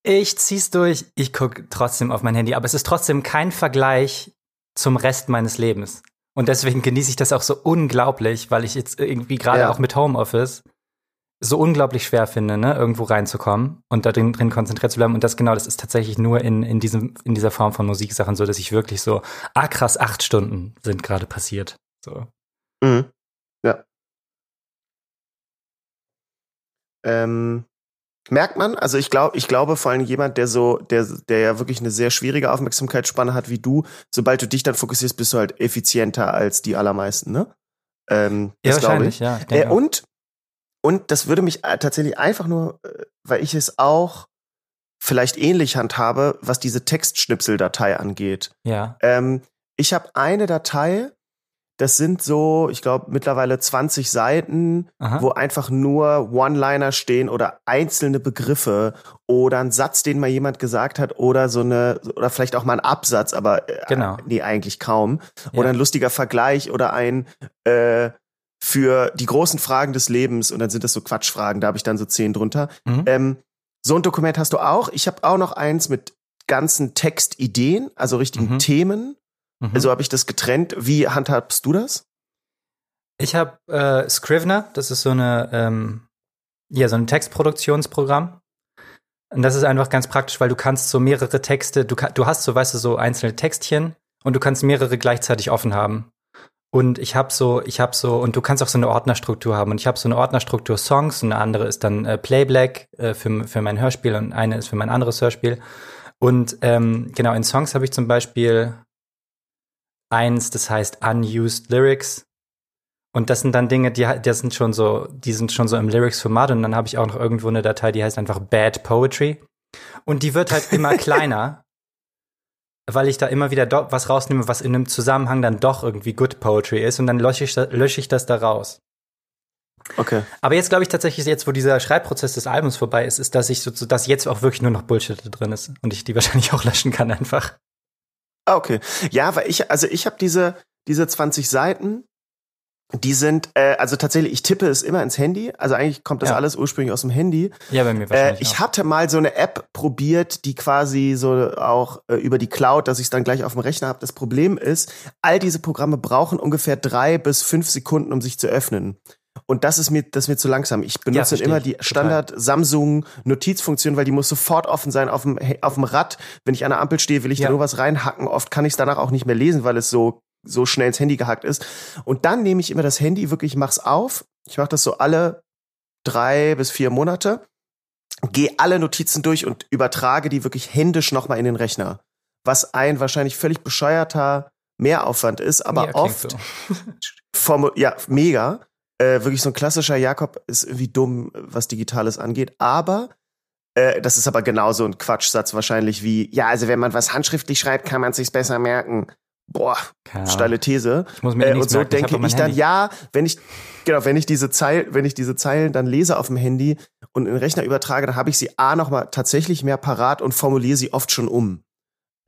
Ich zieh's durch, ich guck trotzdem auf mein Handy, aber es ist trotzdem kein Vergleich zum Rest meines Lebens. Und deswegen genieße ich das auch so unglaublich, weil ich jetzt irgendwie gerade Ja. auch mit Homeoffice so unglaublich schwer finde, ne, irgendwo reinzukommen und da drin, drin konzentriert zu bleiben. Und das genau, das ist tatsächlich nur in, in diesem, in dieser Form von Musiksachen so, dass ich wirklich so, ah krass, acht Stunden sind gerade passiert. So. Mhm. Ja. Ähm, merkt man, also ich glaube, ich glaube vor allem jemand, der so, der, der ja wirklich eine sehr schwierige Aufmerksamkeitsspanne hat wie du, sobald du dich dann fokussierst, bist du halt effizienter als die allermeisten, ne? Ähm, Ja, das glaube wahrscheinlich, ich. ja. Äh, und, und das würde mich äh, tatsächlich einfach nur, äh, weil ich es auch vielleicht ähnlich handhabe, was diese Textschnipseldatei angeht. ja. Ähm, ich habe eine Datei, das sind so, ich glaube, mittlerweile 20 Seiten, Aha. wo einfach nur One-Liner stehen oder einzelne Begriffe oder ein Satz, den mal jemand gesagt hat oder so eine, oder vielleicht auch mal ein Absatz, aber äh, Genau. nee, eigentlich kaum. Ja. Oder ein lustiger Vergleich oder ein äh, für die großen Fragen des Lebens und dann sind das so Quatschfragen, da habe ich dann so zehn drunter. Mhm. Ähm, so ein Dokument hast du auch. Ich habe auch noch eins mit ganzen Textideen, also richtigen Mhm. Themen. Mhm. Also habe ich das getrennt. Wie handhabst du das? Ich habe äh, Scrivener, das ist so eine ähm, ja so ein Textproduktionsprogramm. Und das ist einfach ganz praktisch, weil du kannst so mehrere Texte, du, du hast so, weißt du, so einzelne Textchen und du kannst mehrere gleichzeitig offen haben. Und ich habe so, ich habe so, und du kannst auch so eine Ordnerstruktur haben. Und ich habe so eine Ordnerstruktur Songs und eine andere ist dann äh, Playback äh, für, für mein Hörspiel und eine ist für mein anderes Hörspiel. Und ähm, genau, in Songs habe ich zum Beispiel eins, das heißt Unused Lyrics. Und das sind dann Dinge, die, die sind schon so, die sind schon so im Lyrics-Format. Und dann habe ich auch noch irgendwo eine Datei, die heißt einfach Bad Poetry. Und die wird halt immer kleiner, weil ich da immer wieder was rausnehme, was in einem Zusammenhang dann doch irgendwie Good Poetry ist. Und dann lösche ich, lösche ich das da raus. Okay. Aber jetzt glaube ich tatsächlich, jetzt, wo dieser Schreibprozess des Albums vorbei ist, ist, dass ich so, dass jetzt auch wirklich nur noch Bullshit drin ist. Und ich die wahrscheinlich auch löschen kann einfach. Ah, okay. Ja, weil ich, also ich habe diese, diese 20 Seiten, die sind, äh, also tatsächlich, ich tippe es immer ins Handy. Also eigentlich kommt das Ja. alles ursprünglich aus dem Handy. Ja, bei mir Äh, wahrscheinlich. ich auch. hatte mal so eine App probiert, die quasi so auch äh, über die Cloud, dass ich es dann gleich auf dem Rechner habe. Das Problem ist, all diese Programme brauchen ungefähr drei bis fünf Sekunden, um sich zu öffnen. Und das ist mir, das ist mir zu langsam. Ich benutze versteh immer die Total. Standard Samsung Notizfunktion, weil die muss sofort offen sein auf dem, auf dem Rad. Wenn ich an der Ampel stehe, will ich Ja. da nur was reinhacken. Oft kann ich es danach auch nicht mehr lesen, weil es so, so schnell ins Handy gehackt ist. Und dann nehme ich immer das Handy, wirklich, mach's auf. Ich mache das so alle drei bis vier Monate, gehe alle Notizen durch und übertrage die wirklich händisch nochmal in den Rechner. Was ein wahrscheinlich völlig bescheuerter Mehraufwand ist, aber Ja, oft so. Formu ja, mega. Äh, wirklich so ein klassischer Jakob ist irgendwie dumm, was Digitales angeht. Aber äh, das ist aber genauso ein Quatschsatz wahrscheinlich wie, ja, also wenn man was handschriftlich schreibt, kann man sich's besser merken. Boah, Keine steile These. Ich muss mir Äh, und so merken, ich denke mein ich dann, Handy. ja, wenn ich, genau, wenn ich diese Zeilen, wenn ich diese Zeilen dann lese auf dem Handy und in den Rechner übertrage, dann habe ich sie A nochmal tatsächlich mehr parat und formuliere sie oft schon um.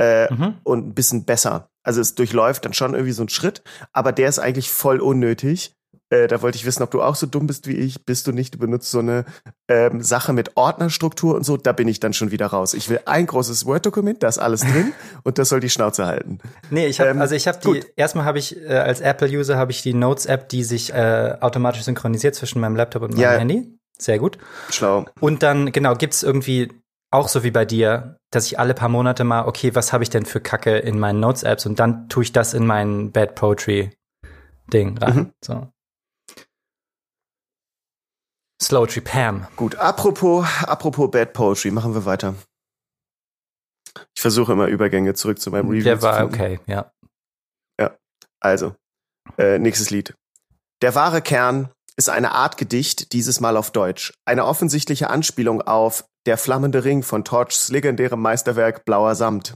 Äh, Mhm. und ein bisschen besser. Also es durchläuft dann schon irgendwie so ein Schritt, aber der ist eigentlich voll unnötig. Äh, da wollte ich wissen, ob du auch so dumm bist wie ich. Bist du nicht? Du benutzt so eine ähm, Sache mit Ordnerstruktur und so. Da bin ich dann schon wieder raus. Ich will ein großes Word-Dokument, da ist alles drin und das soll die Schnauze halten. Nee, ich habe Ähm, also ich habe die gut. erstmal habe ich äh, als Apple User habe ich die Notes App, die sich äh, automatisch synchronisiert zwischen meinem Laptop und meinem Ja. Handy. Sehr gut. Schlau. Und dann genau gibt's irgendwie auch so wie bei dir, dass ich alle paar Monate mal okay, was habe ich denn für Kacke in meinen Notes Apps und dann tue ich das in mein Bad Poetry Ding rein. Mhm. So. Slowtree Pam. Gut, apropos, apropos Bad Poetry, machen wir weiter. Ich versuche immer Übergänge zurück zu meinem Review Der war okay, ja. Also, äh, nächstes Lied. Der wahre Kern ist eine Art Gedicht, dieses Mal auf Deutsch. Eine offensichtliche Anspielung auf Der flammende Ring von Torchs legendärem Meisterwerk Blauer Samt.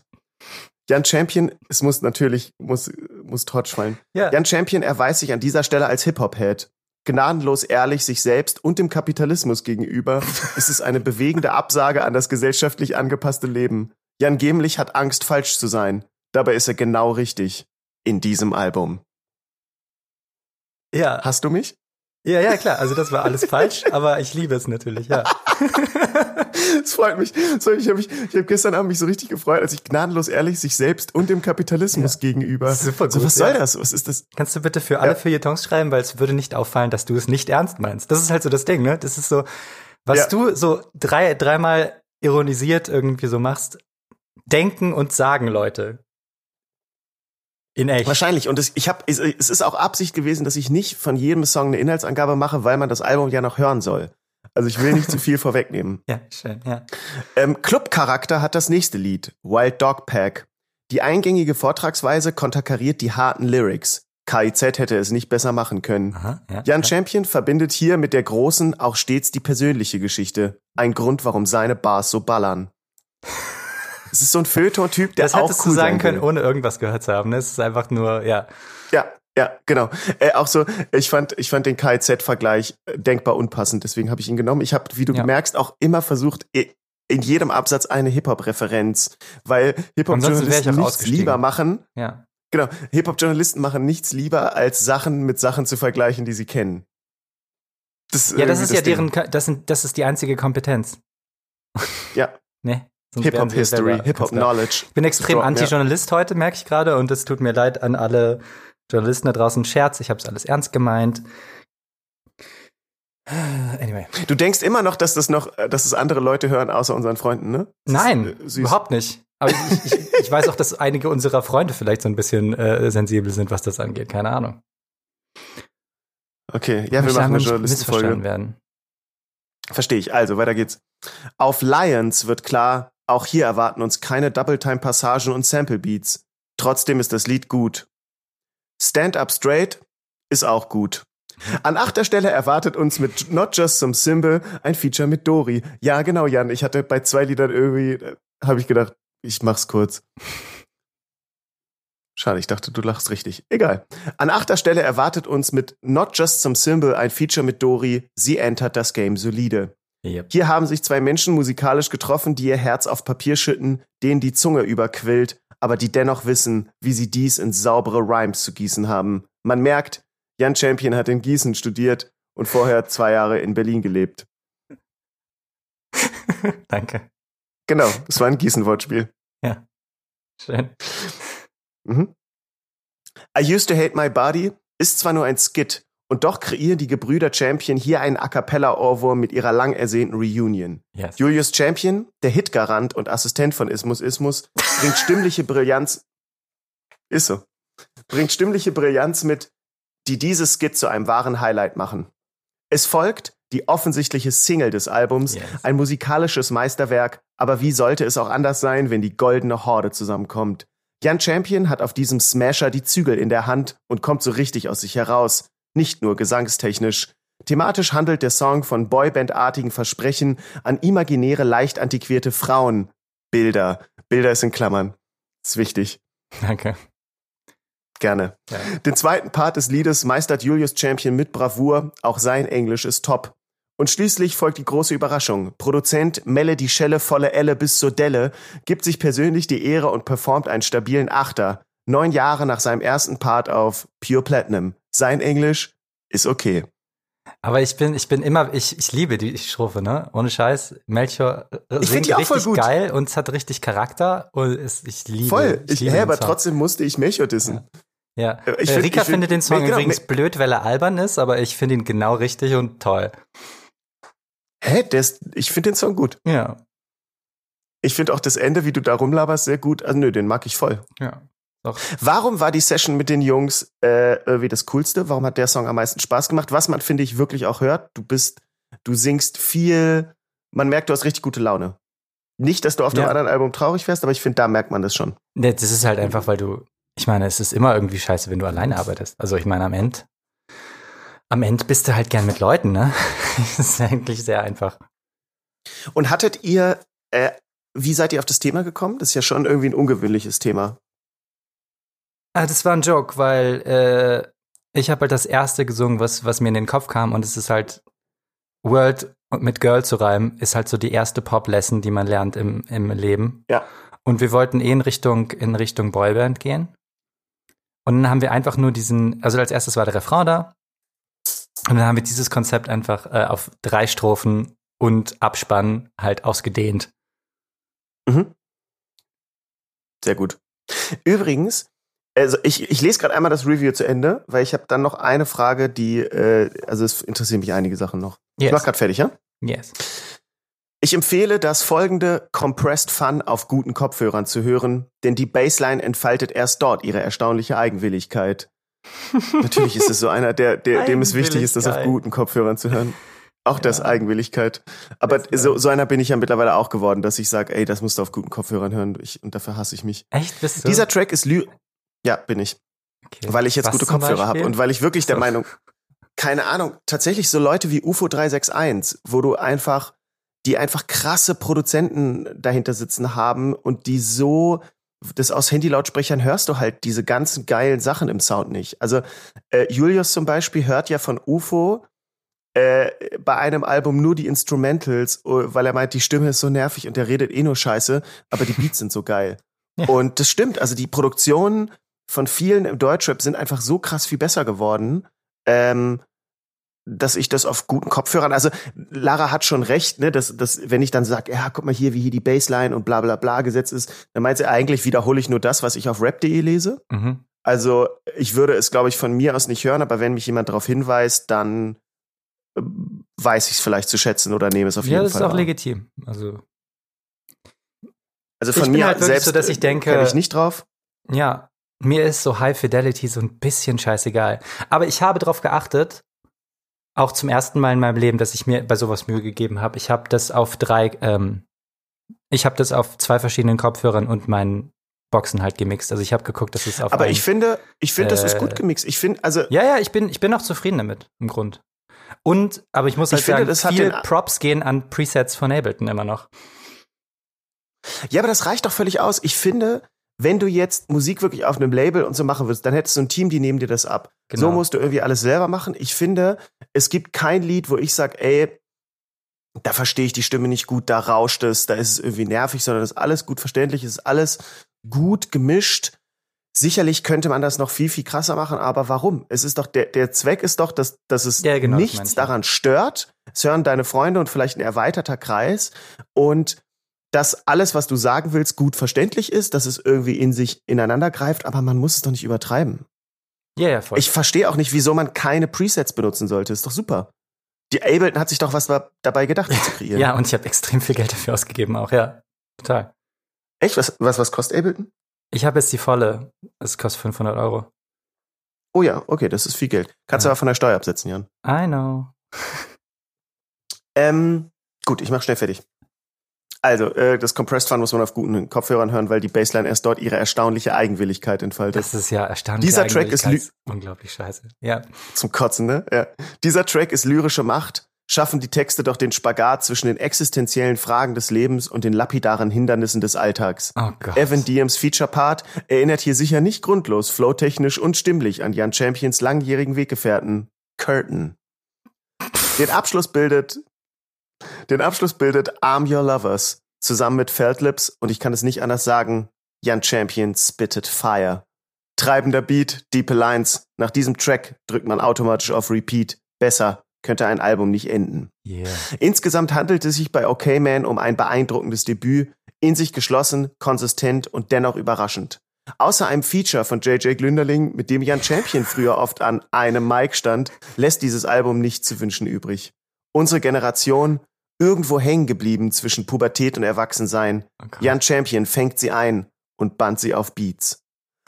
Jan Champion, es muss natürlich, muss, muss Torch fallen. Ja. Jan Champion erweist sich an dieser Stelle als Hip-Hop-Head. Gnadenlos ehrlich sich selbst und dem Kapitalismus gegenüber ist es eine bewegende Absage an das gesellschaftlich angepasste Leben. Jan Gemlich hat Angst, falsch zu sein. Dabei ist er genau richtig. In diesem Album. Ja. Hast du mich? Ja, ja, klar. Also das war alles falsch, aber ich liebe es natürlich, ja. Es freut mich. So, ich habe mich, ich hab gestern Abend mich so richtig gefreut, als ich gnadenlos ehrlich sich selbst und dem Kapitalismus gegenüber. Super so, gut, was soll ja. das? Was ist das? Kannst du bitte für alle Ja. Feuilletons schreiben, weil es würde nicht auffallen, dass du es nicht ernst meinst. Das ist halt so das Ding, ne? Das ist so, was Ja. du so drei, dreimal ironisiert irgendwie so machst, denken und sagen Leute. In echt. Wahrscheinlich. Und es, ich hab, es, es ist auch Absicht gewesen, dass ich nicht von jedem Song eine Inhaltsangabe mache, weil man das Album ja noch hören soll. Also ich will nicht zu viel vorwegnehmen. Ja, schön, ja. Ähm, Clubcharakter hat das nächste Lied, Wild Dog Pack. Die eingängige Vortragsweise konterkariert die harten Lyrics. KIZ hätte es nicht besser machen können. Aha, ja. Jan ja. Champion verbindet hier mit der großen auch stets die persönliche Geschichte. Ein Grund, warum seine Bars so ballern. Es ist so ein Feuilleton-Typ, der Das auch hättest cool du sagen können, ohne irgendwas gehört zu haben. ne? Es ist einfach nur, ja. Ja, ja, genau. Äh, auch so, ich fand, ich fand den KIZ-Vergleich äh, denkbar unpassend, deswegen habe ich ihn genommen. Ich habe, wie du Ja. merkst, auch immer versucht, in jedem Absatz eine Hip-Hop-Referenz, weil Hip-Hop-Journalisten nichts lieber machen. Ja. Genau, Hip-Hop-Journalisten machen nichts lieber, als Sachen mit Sachen zu vergleichen, die sie kennen. Das, Ja, das irgendwie ist ja Ding. deren, das, sind, das ist die einzige Kompetenz. Ja. Ne? Hip-Hop-History. Hip-Hop-Knowledge. Ich bin extrem Ja. Anti-Journalist heute, merke ich gerade, und es tut mir leid an alle Journalisten da draußen. Scherz, ich habe es alles ernst gemeint. Anyway. Du denkst immer noch, dass das noch, äh, dass es andere Leute hören, außer unseren Freunden, ne? Das Nein, ist, äh, überhaupt nicht. Aber ich, ich, ich weiß auch, dass einige unserer Freunde vielleicht so ein bisschen äh, sensibel sind, was das angeht. Keine Ahnung. Okay, ja, wir machen eine Journalistenfolge. werden. Verstehe ich. Also, weiter geht's. Auf Lions wird klar, auch hier erwarten uns keine Double-Time-Passagen und Sample-Beats. Trotzdem ist das Lied gut. Stand Up Straight ist auch gut. An achter Stelle erwartet uns mit Not Just Some Symbol ein Feature mit Dori. Ja, genau, Jan. Ich hatte bei zwei Liedern irgendwie, äh, habe ich gedacht, ich mach's kurz. Schade, ich dachte, du lachst richtig. Egal. An achter Stelle erwartet uns mit Not Just Some Symbol ein Feature mit Dori. Sie entert das Game solide. Yep. Hier haben sich zwei Menschen musikalisch getroffen, die ihr Herz auf Papier schütten, denen die Zunge überquillt, aber die dennoch wissen, wie sie dies in saubere Rhymes zu gießen haben. Man merkt, Jan Champion hat in Gießen studiert und vorher zwei Jahre in Berlin gelebt. Danke. Genau, es war ein Gießen-Wortspiel. Schön. Mhm. I Used to Hate My Body ist zwar nur ein Skit Und doch kreieren die Gebrüder Champion hier einen A cappella-Ohrwurm mit ihrer lang ersehnten Reunion. Yes. Julius Champion, der Hitgarant und Assistent von Ismus Ismus, bringt stimmliche Brillanz. Ist so. Bringt stimmliche Brillanz mit, die dieses Skit zu einem wahren Highlight machen. Es folgt die offensichtliche Single des Albums, Yes. ein musikalisches Meisterwerk, aber wie sollte es auch anders sein, wenn die goldene Horde zusammenkommt? Jan Champion hat auf diesem Smasher die Zügel in der Hand und kommt so richtig aus sich heraus, nicht nur gesangstechnisch. Thematisch handelt der Song von Boyband-artigen Versprechen an imaginäre, leicht antiquierte Frauen. Bilder. Bilder ist in Klammern. Ist wichtig. Danke. Gerne. Ja. Den zweiten Part des Liedes meistert Julius Champion mit Bravour, auch sein Englisch ist top. Und schließlich folgt die große Überraschung. Produzent Melle die Schelle volle Elle bis zur Delle gibt sich persönlich die Ehre und performt einen stabilen Achter. Neun Jahre nach seinem ersten Part auf Pure Platinum. Sein Englisch ist okay. Aber ich bin, ich bin immer, ich, ich liebe die Strophe, ne? Ohne Scheiß. Melchior äh, Ich find singt die auch richtig voll gut. geil und es hat richtig Charakter und es, ich liebe Voll. Ich, liebe hä, aber Song. trotzdem musste ich Melchior dissen. Ja. Äh, ich Äh, find- Rika ich find- findet den Song Nee, genau, übrigens nee. blöd, weil er albern ist, aber ich finde ihn genau richtig und toll. Hä, der ist, ich finde den Song gut. Ja. Ich finde auch das Ende, wie du da rumlaberst, sehr gut. Also nö, den mag ich voll. Ja. Doch. Warum war die Session mit den Jungs äh, irgendwie das Coolste? Warum hat der Song am meisten Spaß gemacht? Was man, finde ich, wirklich auch hört, du bist, du singst viel, man merkt, du hast richtig gute Laune. Nicht, dass du auf dem Ja. anderen Album traurig wärst, aber ich finde, da merkt man das schon. Nee, Das ist halt einfach, weil du, ich meine, es ist immer irgendwie scheiße, wenn du alleine arbeitest. Also ich meine, am Ende, am Ende bist du halt gern mit Leuten, ne? Das ist eigentlich sehr einfach. Und hattet ihr, äh, wie seid ihr auf das Thema gekommen? Das ist ja schon irgendwie ein ungewöhnliches Thema. Ah, das war ein Joke, weil äh, ich habe halt das erste gesungen, was, was mir in den Kopf kam und es ist halt World mit Girl zu reimen, ist halt so die erste Pop-Lesson, die man lernt im, im Leben. Ja. Und wir wollten eh in Richtung, in Richtung Boyband gehen. Und dann haben wir einfach nur diesen, also als erstes war der Refrain da. Und dann haben wir dieses Konzept einfach äh, auf drei Strophen und Abspann halt ausgedehnt. Mhm. Sehr gut. Übrigens, also ich, ich lese gerade einmal das Review zu Ende, weil ich habe dann noch eine Frage, die, äh, also es interessieren mich einige Sachen noch. Ich mach gerade fertig, ja? Yes. Ich empfehle, das folgende Compressed Fun auf guten Kopfhörern zu hören, denn die Bassline entfaltet erst dort ihre erstaunliche Eigenwilligkeit. Natürlich ist es so einer, der, der, dem es wichtig ist, das auf guten Kopfhörern zu hören. Auch das Ja. Eigenwilligkeit. Aber Das, so, so einer bin ich ja mittlerweile auch geworden, dass ich sage, ey, das musst du auf guten Kopfhörern hören. Ich, und dafür hasse ich mich. Echt? Bist du? Dieser Track ist Lü. Ja, bin ich. Okay. Weil ich jetzt Was gute Kopfhörer habe und weil ich wirklich der So. Meinung, keine Ahnung, tatsächlich so Leute wie UFO 361, wo du einfach, die einfach krasse Produzenten dahinter sitzen haben und die so, das aus Handylautsprechern hörst du halt diese ganzen geilen Sachen im Sound nicht. Also äh, Julius zum Beispiel hört ja von UFO äh, bei einem Album nur die Instrumentals, äh, weil er meint, die Stimme ist so nervig und der redet eh nur Scheiße, aber die Beats sind so geil. Ja. Und das stimmt, also die Produktionen von vielen im Deutschrap sind einfach so krass viel besser geworden, ähm, dass ich das auf guten Kopfhörern, also Lara hat schon recht, ne, dass, dass wenn ich dann sage, ja, guck mal hier, wie hier die Bassline und bla bla bla gesetzt ist, dann meint sie eigentlich, wiederhole ich nur das, was ich auf rap.de lese. Mhm. Also ich würde es, glaube ich, von mir aus nicht hören, aber wenn mich jemand darauf hinweist, dann äh, weiß ich es vielleicht zu schätzen oder nehme es auf Ja, jeden das Fall. ist auch wahr. legitim. Also, Also von Ich mir halt selbst so, dass ich äh, denke- käme ich nicht drauf. ja, mir ist so High Fidelity so ein bisschen scheißegal. Aber ich habe darauf geachtet, auch zum ersten Mal in meinem Leben, dass ich mir bei sowas Mühe gegeben habe. Ich habe das auf drei, ähm, ich habe das auf zwei verschiedenen Kopfhörern und meinen Boxen halt gemixt. Also ich habe geguckt, dass es auf Aber einem- ich finde, ich finde, das ist Äh, gut gemixt. Ich finde, also Ja, ja, ich bin, ich bin auch zufrieden damit, im Grund. Und, aber ich muss halt Ich finde, sagen, hat viel Props gehen an Presets von Ableton immer noch. Ja, aber das reicht doch völlig aus. Ich finde, wenn du jetzt Musik wirklich auf einem Label und so machen würdest, dann hättest du ein Team, die nehmen dir das ab. Genau. So musst du irgendwie alles selber machen. Ich finde, es gibt kein Lied, wo ich sage, ey, da verstehe ich die Stimme nicht gut, da rauscht es, da ist es irgendwie nervig, sondern es ist alles gut verständlich, es ist alles gut gemischt. Sicherlich könnte man das noch viel, viel krasser machen, aber warum? Es ist doch, der, der Zweck ist doch, dass, dass es Ja, genau, nichts daran stört. Es hören deine Freunde und vielleicht ein erweiterter Kreis und dass alles, was du sagen willst, gut verständlich ist, dass es irgendwie in sich ineinander greift, aber man muss es doch nicht übertreiben. Ja, ja, voll. Ich verstehe auch nicht, wieso man keine Presets benutzen sollte. Ist doch super. Die Ableton hat sich doch was dabei gedacht, die zu kreieren. ja, und ich habe extrem viel Geld dafür ausgegeben auch, ja. Total. Echt? Was, was, was kostet Ableton? Ich habe jetzt die volle. Es kostet 500 Euro. Oh ja, okay, das ist viel Geld. Kannst du Ja. aber von der Steuer absetzen, Jan. I know. Ähm, gut, ich mach schnell fertig. Also, äh, das Compressed Fun muss man auf guten Kopfhörern hören, weil die Bassline erst dort ihre erstaunliche Eigenwilligkeit entfaltet. Das ist ja erstaunlich. Dieser Track ist unglaublich scheiße. Ja. Zum Kotzen, ne? Ja. Dieser Track ist lyrische Macht, schaffen die Texte doch den Spagat zwischen den existenziellen Fragen des Lebens und den lapidaren Hindernissen des Alltags. Oh Gott. Evan Diems Feature-Part erinnert hier sicher nicht grundlos, flowtechnisch und stimmlich an Jan Champions langjährigen Weggefährten Curtain. Den Abschluss bildet, den Abschluss bildet Arm Your Lovers zusammen mit Feldlips und ich kann es nicht anders sagen, Jan Champion spitted fire. Treibender Beat, diepe Lines. Nach diesem Track drückt man automatisch auf Repeat. Besser könnte ein Album nicht enden. Yeah. Insgesamt handelt es sich bei OK Man um ein beeindruckendes Debüt, in sich geschlossen, konsistent und dennoch überraschend. Außer einem Feature von JJ Glünderling, mit dem Jan Champion früher oft an einem Mic stand, lässt dieses Album nicht zu wünschen übrig. Unsere Generation, irgendwo hängen geblieben zwischen Pubertät und Erwachsensein. Oh Gott. Jan Champion fängt sie ein und band sie auf Beats.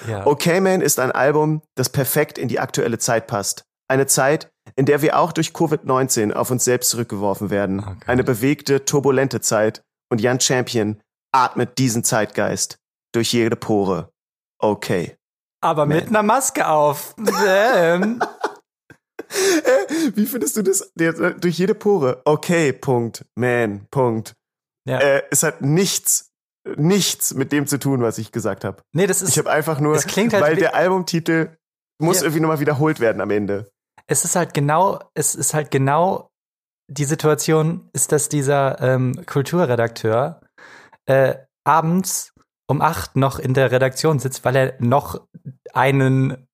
ja. OK Man ist ein Album, das perfekt in die aktuelle Zeit passt. Eine Zeit, in der wir auch durch Covid-19 auf uns selbst zurückgeworfen werden. Oh Gott. Eine bewegte, turbulente Zeit. Und Jan Champion atmet diesen Zeitgeist durch jede Pore. Okay. Aber mit einer Maske auf. Äh, Wie findest du das? Der, durch jede Pore. Okay, Punkt. Man, Punkt. ja. Äh, es hat nichts, nichts mit dem zu tun, was ich gesagt habe. nee, das ist. Ich habe einfach nur, es klingt halt weil der Albumtitel muss Ja. irgendwie nochmal wiederholt werden am Ende. es ist halt genau, es ist halt genau die Situation, ist, dass dieser ähm, Kulturredakteur äh, abends um acht noch in der Redaktion sitzt, weil er noch einen,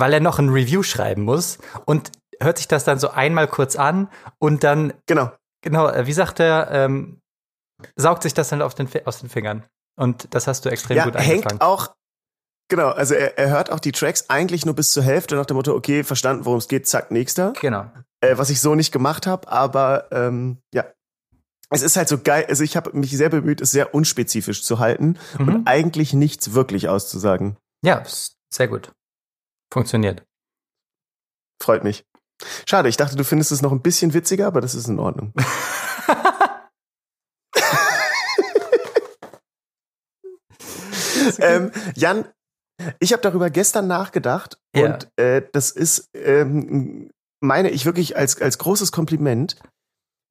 weil er noch ein Review schreiben muss und hört sich das dann so einmal kurz an und dann, Genau. genau, äh, wie sagt er, ähm, saugt sich das dann auf den, aus den Fingern. Und das hast du extrem ja, gut eingefangen. hängt auch, genau, also er, er hört auch die Tracks eigentlich nur bis zur Hälfte nach dem Motto, okay, verstanden, worum es geht, zack, nächster. Genau. Äh, was ich so nicht gemacht habe, aber ähm, ja. Es ist halt so geil, also ich habe mich sehr bemüht, es sehr unspezifisch zu halten Mhm. und eigentlich nichts wirklich auszusagen. Ja, sehr gut. Funktioniert. Freut mich. Schade, ich dachte, du findest es noch ein bisschen witziger, aber das ist in Ordnung. ähm, Jan, ich habe darüber gestern nachgedacht Ja. und äh, das ist, ähm, meine ich wirklich als, als großes Kompliment,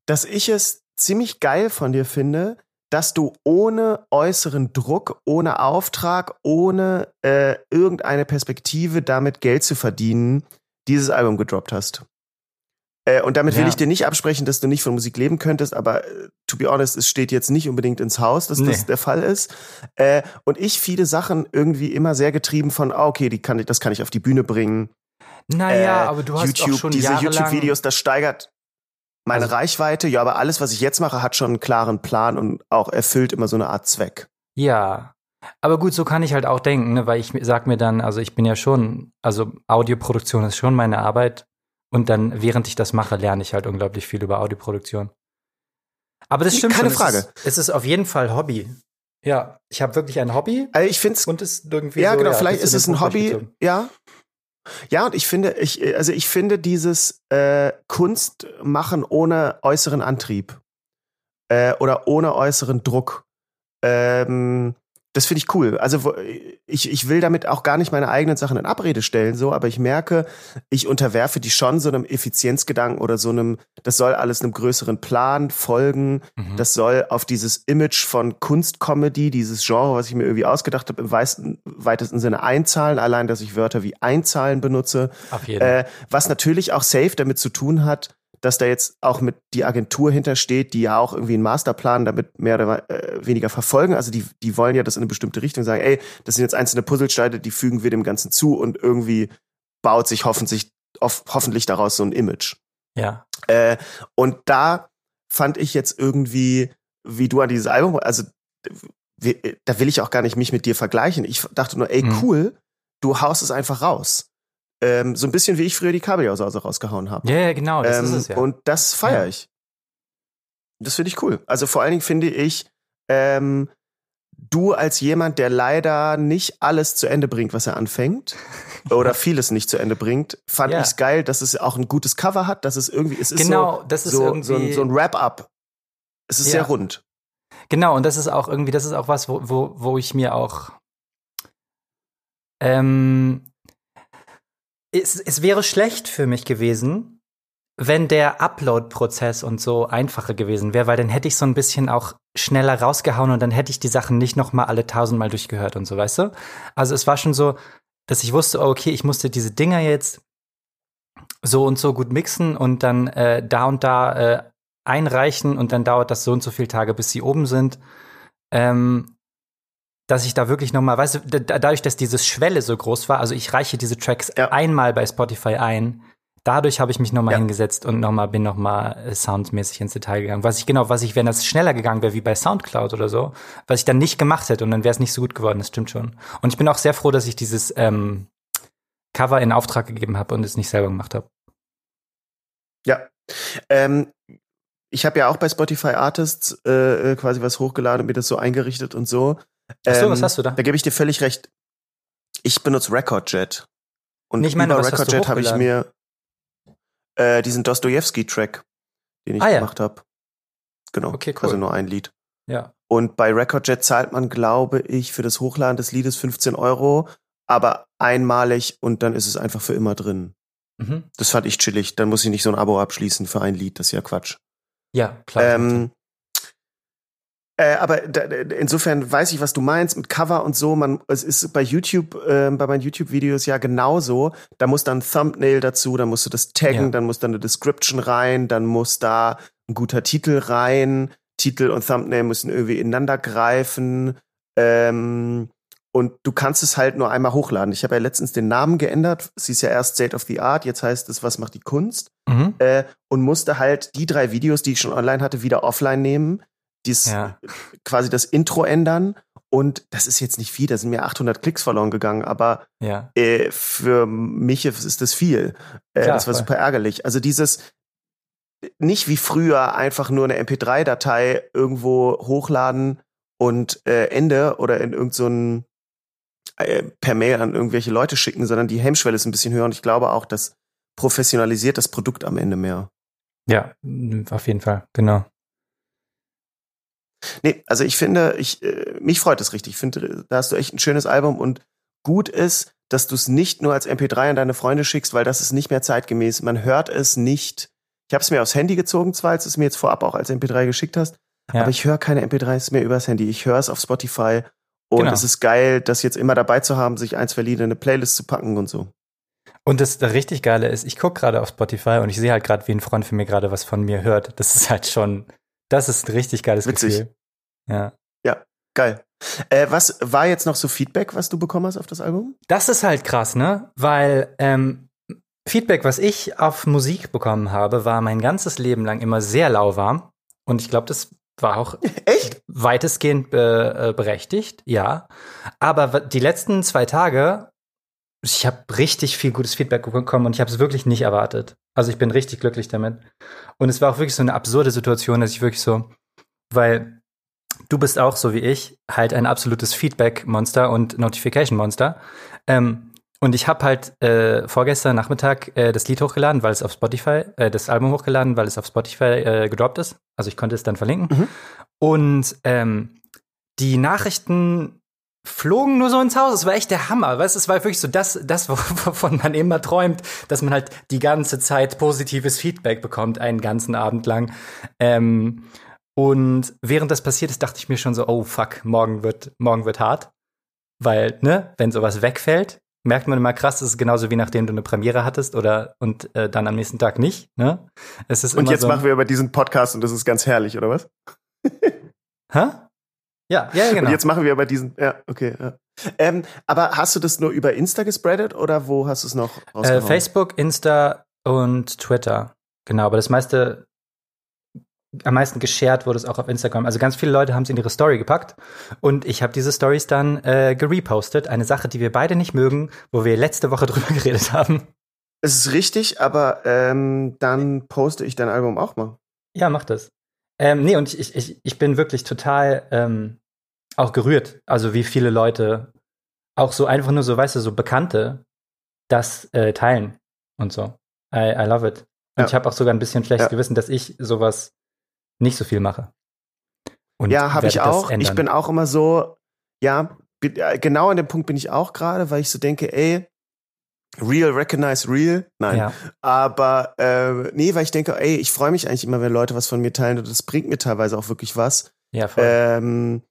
dass ich es ziemlich geil von dir finde, dass du ohne äußeren Druck, ohne Auftrag, ohne äh, irgendeine Perspektive damit Geld zu verdienen, dieses Album gedroppt hast. Äh, und damit will Ja. ich dir nicht absprechen, dass du nicht von Musik leben könntest, aber äh, to be honest, es steht jetzt nicht unbedingt ins Haus, dass Nee. das der Fall ist. Äh, und ich viele Sachen irgendwie immer sehr getrieben von, ah, okay, die kann das kann ich auf die Bühne bringen. Naja, Äh, aber du hast YouTube, auch schon diese YouTube-Videos, das steigert meine Also- Reichweite. Ja, aber alles, was ich jetzt mache, hat schon einen klaren Plan und auch erfüllt immer so eine Art Zweck. Ja. Aber gut, so kann ich halt auch denken, ne? weil ich sag mir dann, also ich bin ja schon, also Audioproduktion ist schon meine Arbeit und dann, während ich das mache, lerne ich halt unglaublich viel über Audioproduktion. Aber das stimmt Keine schon. Frage. Es ist, es ist auf jeden Fall Hobby. Ja, ich habe wirklich ein Hobby Also ich finde es und ist irgendwie ja, so, genau, vielleicht bisschen ist es ein Hobby, ja. Ja, und ich finde, ich, also ich finde dieses äh, Kunst machen ohne äußeren Antrieb äh, oder ohne äußeren Druck, ähm, das finde ich cool. Also ich, ich will damit auch gar nicht meine eigenen Sachen in Abrede stellen, so, aber ich merke, ich unterwerfe die schon so einem Effizienzgedanken oder so einem, das soll alles einem größeren Plan folgen. Mhm. Das soll auf dieses Image von Kunstcomedy, dieses Genre, was ich mir irgendwie ausgedacht habe, im weitesten, weitesten Sinne einzahlen, allein, dass ich Wörter wie einzahlen benutze. Äh, was natürlich auch safe damit zu tun hat, dass da jetzt auch mit die Agentur hintersteht, die ja auch irgendwie einen Masterplan damit mehr oder äh, weniger verfolgen. Also die, die wollen ja das in eine bestimmte Richtung sagen, ey, das sind jetzt einzelne Puzzlesteine, die fügen wir dem Ganzen zu und irgendwie baut sich hoffentlich, off, hoffentlich daraus so ein Image. ja. Äh, und da fand ich jetzt irgendwie, wie du an dieses Album, also da will ich auch gar nicht mich mit dir vergleichen. Ich dachte nur, ey, Mhm. cool, du haust es einfach raus. Ähm, so ein bisschen wie ich früher die Kabelsause rausgehauen habe. Ja, ja, genau, das ähm, ist es ja. Und das feiere Ja. ich. Das finde ich cool. Also vor allen Dingen finde ich, ähm, du als jemand, der leider nicht alles zu Ende bringt, was er anfängt, oder vieles nicht zu Ende bringt, fand Ja. ich's geil, dass es auch ein gutes Cover hat, dass es irgendwie, es ist Genau, so, das ist so, irgendwie- so ein, so ein Wrap-up. Es ist Ja. sehr rund. Genau, und das ist auch irgendwie, das ist auch was, wo, wo, wo ich mir auch ähm, es, es wäre schlecht für mich gewesen, wenn der Upload-Prozess und so einfacher gewesen wäre, weil dann hätte ich so ein bisschen auch schneller rausgehauen und dann hätte ich die Sachen nicht noch mal alle tausendmal durchgehört und so, weißt du? Also es war schon so, dass ich wusste, oh, okay, ich musste diese Dinger jetzt so und so gut mixen und dann äh, da und da äh, einreichen und dann dauert das so und so viele Tage, bis sie oben sind. Ähm, dass ich da wirklich noch mal, weißt du, da- dadurch, dass diese Schwelle so groß war, also ich reiche diese Tracks Ja. einmal bei Spotify ein, dadurch habe ich mich noch mal Ja. hingesetzt und noch mal bin noch mal äh, soundmäßig ins Detail gegangen. Was ich genau, was ich, wenn das schneller gegangen wäre wie bei Soundcloud oder so, was ich dann nicht gemacht hätte und dann wäre es nicht so gut geworden. Das stimmt schon. Und ich bin auch sehr froh, dass ich dieses ähm, Cover in Auftrag gegeben habe und es nicht selber gemacht habe. Ja. Ähm, ich habe ja auch bei Spotify Artists äh, äh, quasi was hochgeladen und mir das so eingerichtet und so. Ach so, Ähm, was hast du da? Da gebe ich dir völlig recht. Ich benutze RecordJet. Und Nee, ich meine, über RecordJet habe ich mir äh, diesen Dostoevsky-Track, den ich Ah, ja. gemacht habe. Genau. Okay, cool. Also nur ein Lied. Ja. Und bei RecordJet zahlt man, glaube ich, für das Hochladen des Liedes 15 Euro, aber einmalig und dann ist es einfach für immer drin. Mhm. Das fand ich chillig. Dann muss ich nicht so ein Abo abschließen für ein Lied. Das ist ja Quatsch. Ja, klar. Ähm, äh, aber da, insofern weiß ich, was du meinst mit Cover und so. Man, es ist bei YouTube, äh, bei meinen YouTube-Videos ja genauso. Da muss dann ein Thumbnail dazu, dann musst du das taggen, Ja. dann muss da eine Description rein, dann muss da ein guter Titel rein. Titel und Thumbnail müssen irgendwie ineinander greifen. Ähm, und du kannst es halt nur einmal hochladen. Ich habe ja letztens den Namen geändert. Es hieß ja erst State of the Art, jetzt heißt es, was macht die Kunst? mhm. äh, und musste halt die drei Videos, die ich schon online hatte, wieder offline nehmen, dies Ja. quasi das Intro ändern und das ist jetzt nicht viel, da sind mir 800 Klicks verloren gegangen, aber Ja. äh, für mich ist das viel. Äh, Klar, das war voll. super ärgerlich. Also dieses nicht wie früher einfach nur eine MP3-Datei irgendwo hochladen und äh, Ende oder in irgendeinen äh, per Mail an irgendwelche Leute schicken, sondern die Hemmschwelle ist ein bisschen höher und ich glaube auch, das professionalisiert das Produkt am Ende mehr. Ja, auf jeden Fall, genau. Nee, also ich finde, ich, äh, mich freut es richtig. Ich finde, da hast du echt ein schönes Album und gut ist, dass du es nicht nur als MP3 an deine Freunde schickst, weil das ist nicht mehr zeitgemäß. Man hört es nicht. Ich habe es mir aufs Handy gezogen, zwar, als du es mir jetzt vorab auch als MP3 geschickt hast, Ja. aber ich höre keine MP3s mehr übers Handy. Ich höre es auf Spotify und Genau. es ist geil, das jetzt immer dabei zu haben, sich ein, zwei Lieder in eine Playlist zu packen und so. Und das, das richtig Geile ist, ich gucke gerade auf Spotify und ich sehe halt gerade, wie ein Freund von mir gerade was von mir hört. Das ist halt schon, das ist ein richtig geiles Witzig. Gefühl. Ja. Geil. Äh, was war jetzt noch so Feedback, was du bekommen hast auf das Album? Das ist halt krass, ne? Weil ähm, Feedback, was ich auf Musik bekommen habe, war mein ganzes Leben lang immer sehr lauwarm. Und ich glaube, das war auch Echt? weitestgehend äh, äh, berechtigt, ja. Aber die letzten zwei Tage, ich habe richtig viel gutes Feedback bekommen und ich habe es wirklich nicht erwartet. Also ich bin richtig glücklich damit. Und es war auch wirklich so eine absurde Situation, dass ich wirklich so, weil du bist auch so wie ich halt ein absolutes Feedback-Monster und Notification-Monster. Ähm, und ich habe halt äh, vorgestern Nachmittag äh, das Lied hochgeladen, weil es auf Spotify, äh, das Album hochgeladen, weil es auf Spotify äh, gedroppt ist. Also ich konnte es dann verlinken. Mhm. Und ähm, die Nachrichten flogen nur so ins Haus. Es war echt der Hammer. Weißt, es war wirklich so das, das, wovon man immer träumt, dass man halt die ganze Zeit positives Feedback bekommt, einen ganzen Abend lang. Ähm, und während das passiert ist, dachte ich mir schon so, oh fuck, morgen wird, morgen wird hart. Weil, ne, wenn sowas wegfällt, merkt man immer krass, das ist genauso wie nachdem du eine Premiere hattest oder und äh, dann am nächsten Tag nicht, ne? Es ist Und jetzt so, machen wir über diesen Podcast und das ist ganz herrlich, oder was? Hä? Ja, ja, genau. Und jetzt machen wir aber diesen, ja, okay, ja. Ähm, aber hast du das nur über Insta gespreadet oder wo hast du es noch Äh? Facebook, Insta und Twitter. Genau, aber das meiste am meisten geshared wurde es auch auf Instagram. Also ganz viele Leute haben es in ihre Story gepackt und ich habe diese Stories dann äh, gerepostet. Eine Sache, die wir beide nicht mögen, wo wir letzte Woche drüber geredet haben. Es ist richtig, aber ähm, dann poste ich dein Album auch mal. Ja, mach das. Ähm, nee, und ich, ich, ich bin wirklich total ähm, auch gerührt. Also wie viele Leute, auch so einfach nur so, weißt du, so Bekannte, das äh, teilen und so. I, I love it. Und ja. ich habe auch sogar ein bisschen schlechtes ja. Gewissen, dass ich sowas nicht so viel mache. Und ja, habe ich auch. Ich bin auch immer so, ja, genau an dem Punkt bin ich auch gerade, weil ich so denke, ey, real recognize real. Nein. Ja. Aber äh, nee, weil ich denke, ey, ich freue mich eigentlich immer, wenn Leute was von mir teilen und das bringt mir teilweise auch wirklich was. Ja, voll. Ähm,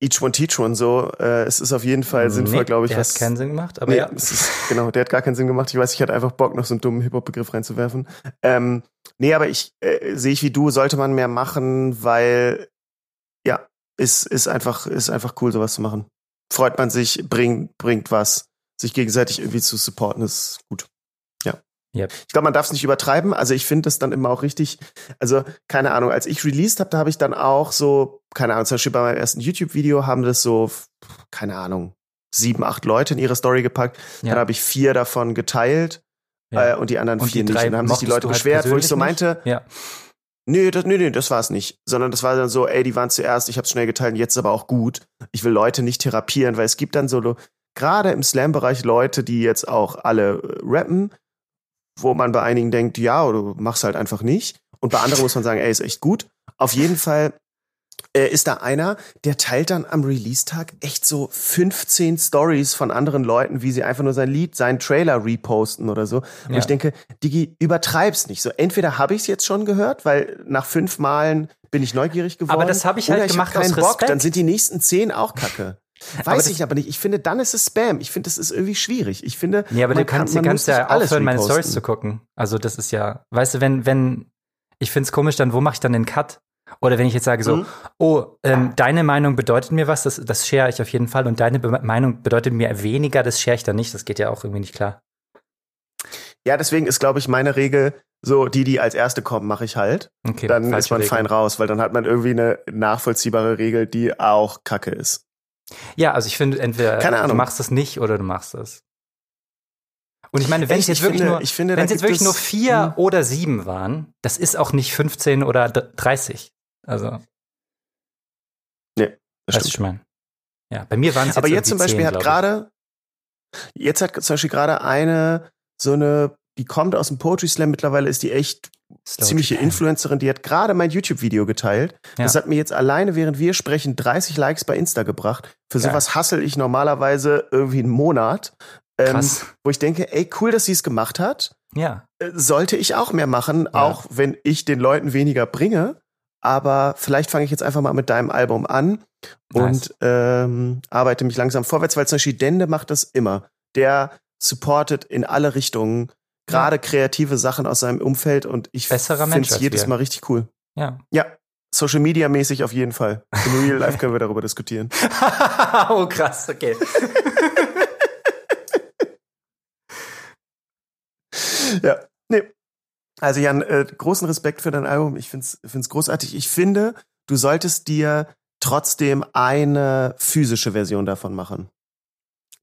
Each One Teach One so. Äh, es ist auf jeden Fall sinnvoll, glaube ich. Der was, hat keinen Sinn gemacht, aber nee, ja. Ist, genau, der hat gar keinen Sinn gemacht. Ich weiß, ich hatte einfach Bock, noch so einen dummen Hip-Hop-Begriff reinzuwerfen. Ähm, nee, aber ich äh, sehe ich wie du, sollte man mehr machen, weil ja, ist, ist einfach, ist einfach cool, sowas zu machen. Freut man sich, bringt, bringt was. Sich gegenseitig irgendwie zu supporten, ist gut. Yep. Ich glaube, man darf es nicht übertreiben. Also ich finde das dann immer auch richtig. Also keine Ahnung, als ich released habe, da habe ich dann auch so, keine Ahnung, zum Beispiel bei meinem ersten YouTube-Video haben das so, keine Ahnung, sieben, acht Leute in ihre Story gepackt. Ja. Dann habe ich vier davon geteilt ja. äh, und die anderen und vier die nicht. Und dann haben sich die Leute halt beschwert, wo ich so meinte, ja. Nö, das, nö, nö, das war es nicht. Sondern das war dann so, ey, die waren zuerst, ich hab's schnell geteilt, jetzt aber auch gut. Ich will Leute nicht therapieren, weil es gibt dann so, gerade im Slam-Bereich Leute, die jetzt auch alle äh, rappen wo man bei einigen denkt, ja, du machst halt einfach nicht. Und bei anderen muss man sagen, ey, ist echt gut. Auf jeden Fall äh, ist da einer, der teilt dann am Release-Tag echt so 15 Stories von anderen Leuten, wie sie einfach nur sein Lied, seinen Trailer reposten oder so. Und ja. ich denke, Digi, übertreib's nicht. So, entweder habe ich es jetzt schon gehört, weil nach fünf Malen bin ich neugierig geworden. Aber das habe ich halt ich gemacht hab keinen aus Respekt. Bock, dann sind die nächsten zehn auch kacke. Weiß aber ich aber nicht. Ich finde, dann ist es Spam. Ich finde, das ist irgendwie schwierig. Ich finde, nee, aber du kannst, kann, kannst ja aufhören, meine Stories zu gucken. Also das ist ja, weißt du, wenn, wenn, ich finde es komisch, dann wo mache ich dann den Cut? Oder wenn ich jetzt sage so, mhm. oh, ähm, deine Meinung bedeutet mir was, das, das share ich auf jeden Fall und deine Be Meinung bedeutet mir weniger, das share ich dann nicht. Das geht ja auch irgendwie nicht klar. Ja, deswegen ist, glaube ich, meine Regel, so die, die als erste kommen, mache ich halt. Okay, dann ist man Regel. fein raus, weil dann hat man irgendwie eine nachvollziehbare Regel, die auch kacke ist. Ja, also ich finde, entweder du machst das nicht oder du machst das. Und ich meine, wenn es jetzt wirklich finde, nur, finde, wenn es jetzt wirklich nur vier hm. oder sieben waren, das ist auch nicht 15 oder 30. Also. Nee, das weißt ich meine. Ja, bei mir waren es jetzt Aber jetzt zum Beispiel 10, hat gerade, jetzt hat zum Beispiel gerade eine, so eine, die kommt aus dem Poetry Slam, mittlerweile ist die echt ziemliche. Influencerin, die hat gerade mein YouTube-Video geteilt. Ja. Das hat mir jetzt alleine, während wir sprechen, 30 Likes bei Insta gebracht. Für Geil. sowas hassel ich normalerweise irgendwie einen Monat. Ähm, wo ich denke, ey, cool, dass sie es gemacht hat. Ja. Äh, sollte ich auch mehr machen, ja. auch wenn ich den Leuten weniger bringe. Aber vielleicht fange ich jetzt einfach mal mit deinem Album an nice. und ähm, arbeite mich langsam vorwärts, weil zum Beispiel Dende macht das immer. Der supportet in alle Richtungen gerade ja. kreative Sachen aus seinem Umfeld und ich finde es jedes Mal richtig cool. Ja. Ja. Social Media mäßig auf jeden Fall. Im Real Life können wir darüber diskutieren. oh, krass, okay. ja, nee. Also Jan, äh, großen Respekt für dein Album. Ich find's, find's großartig. Ich finde, du solltest dir trotzdem eine physische Version davon machen.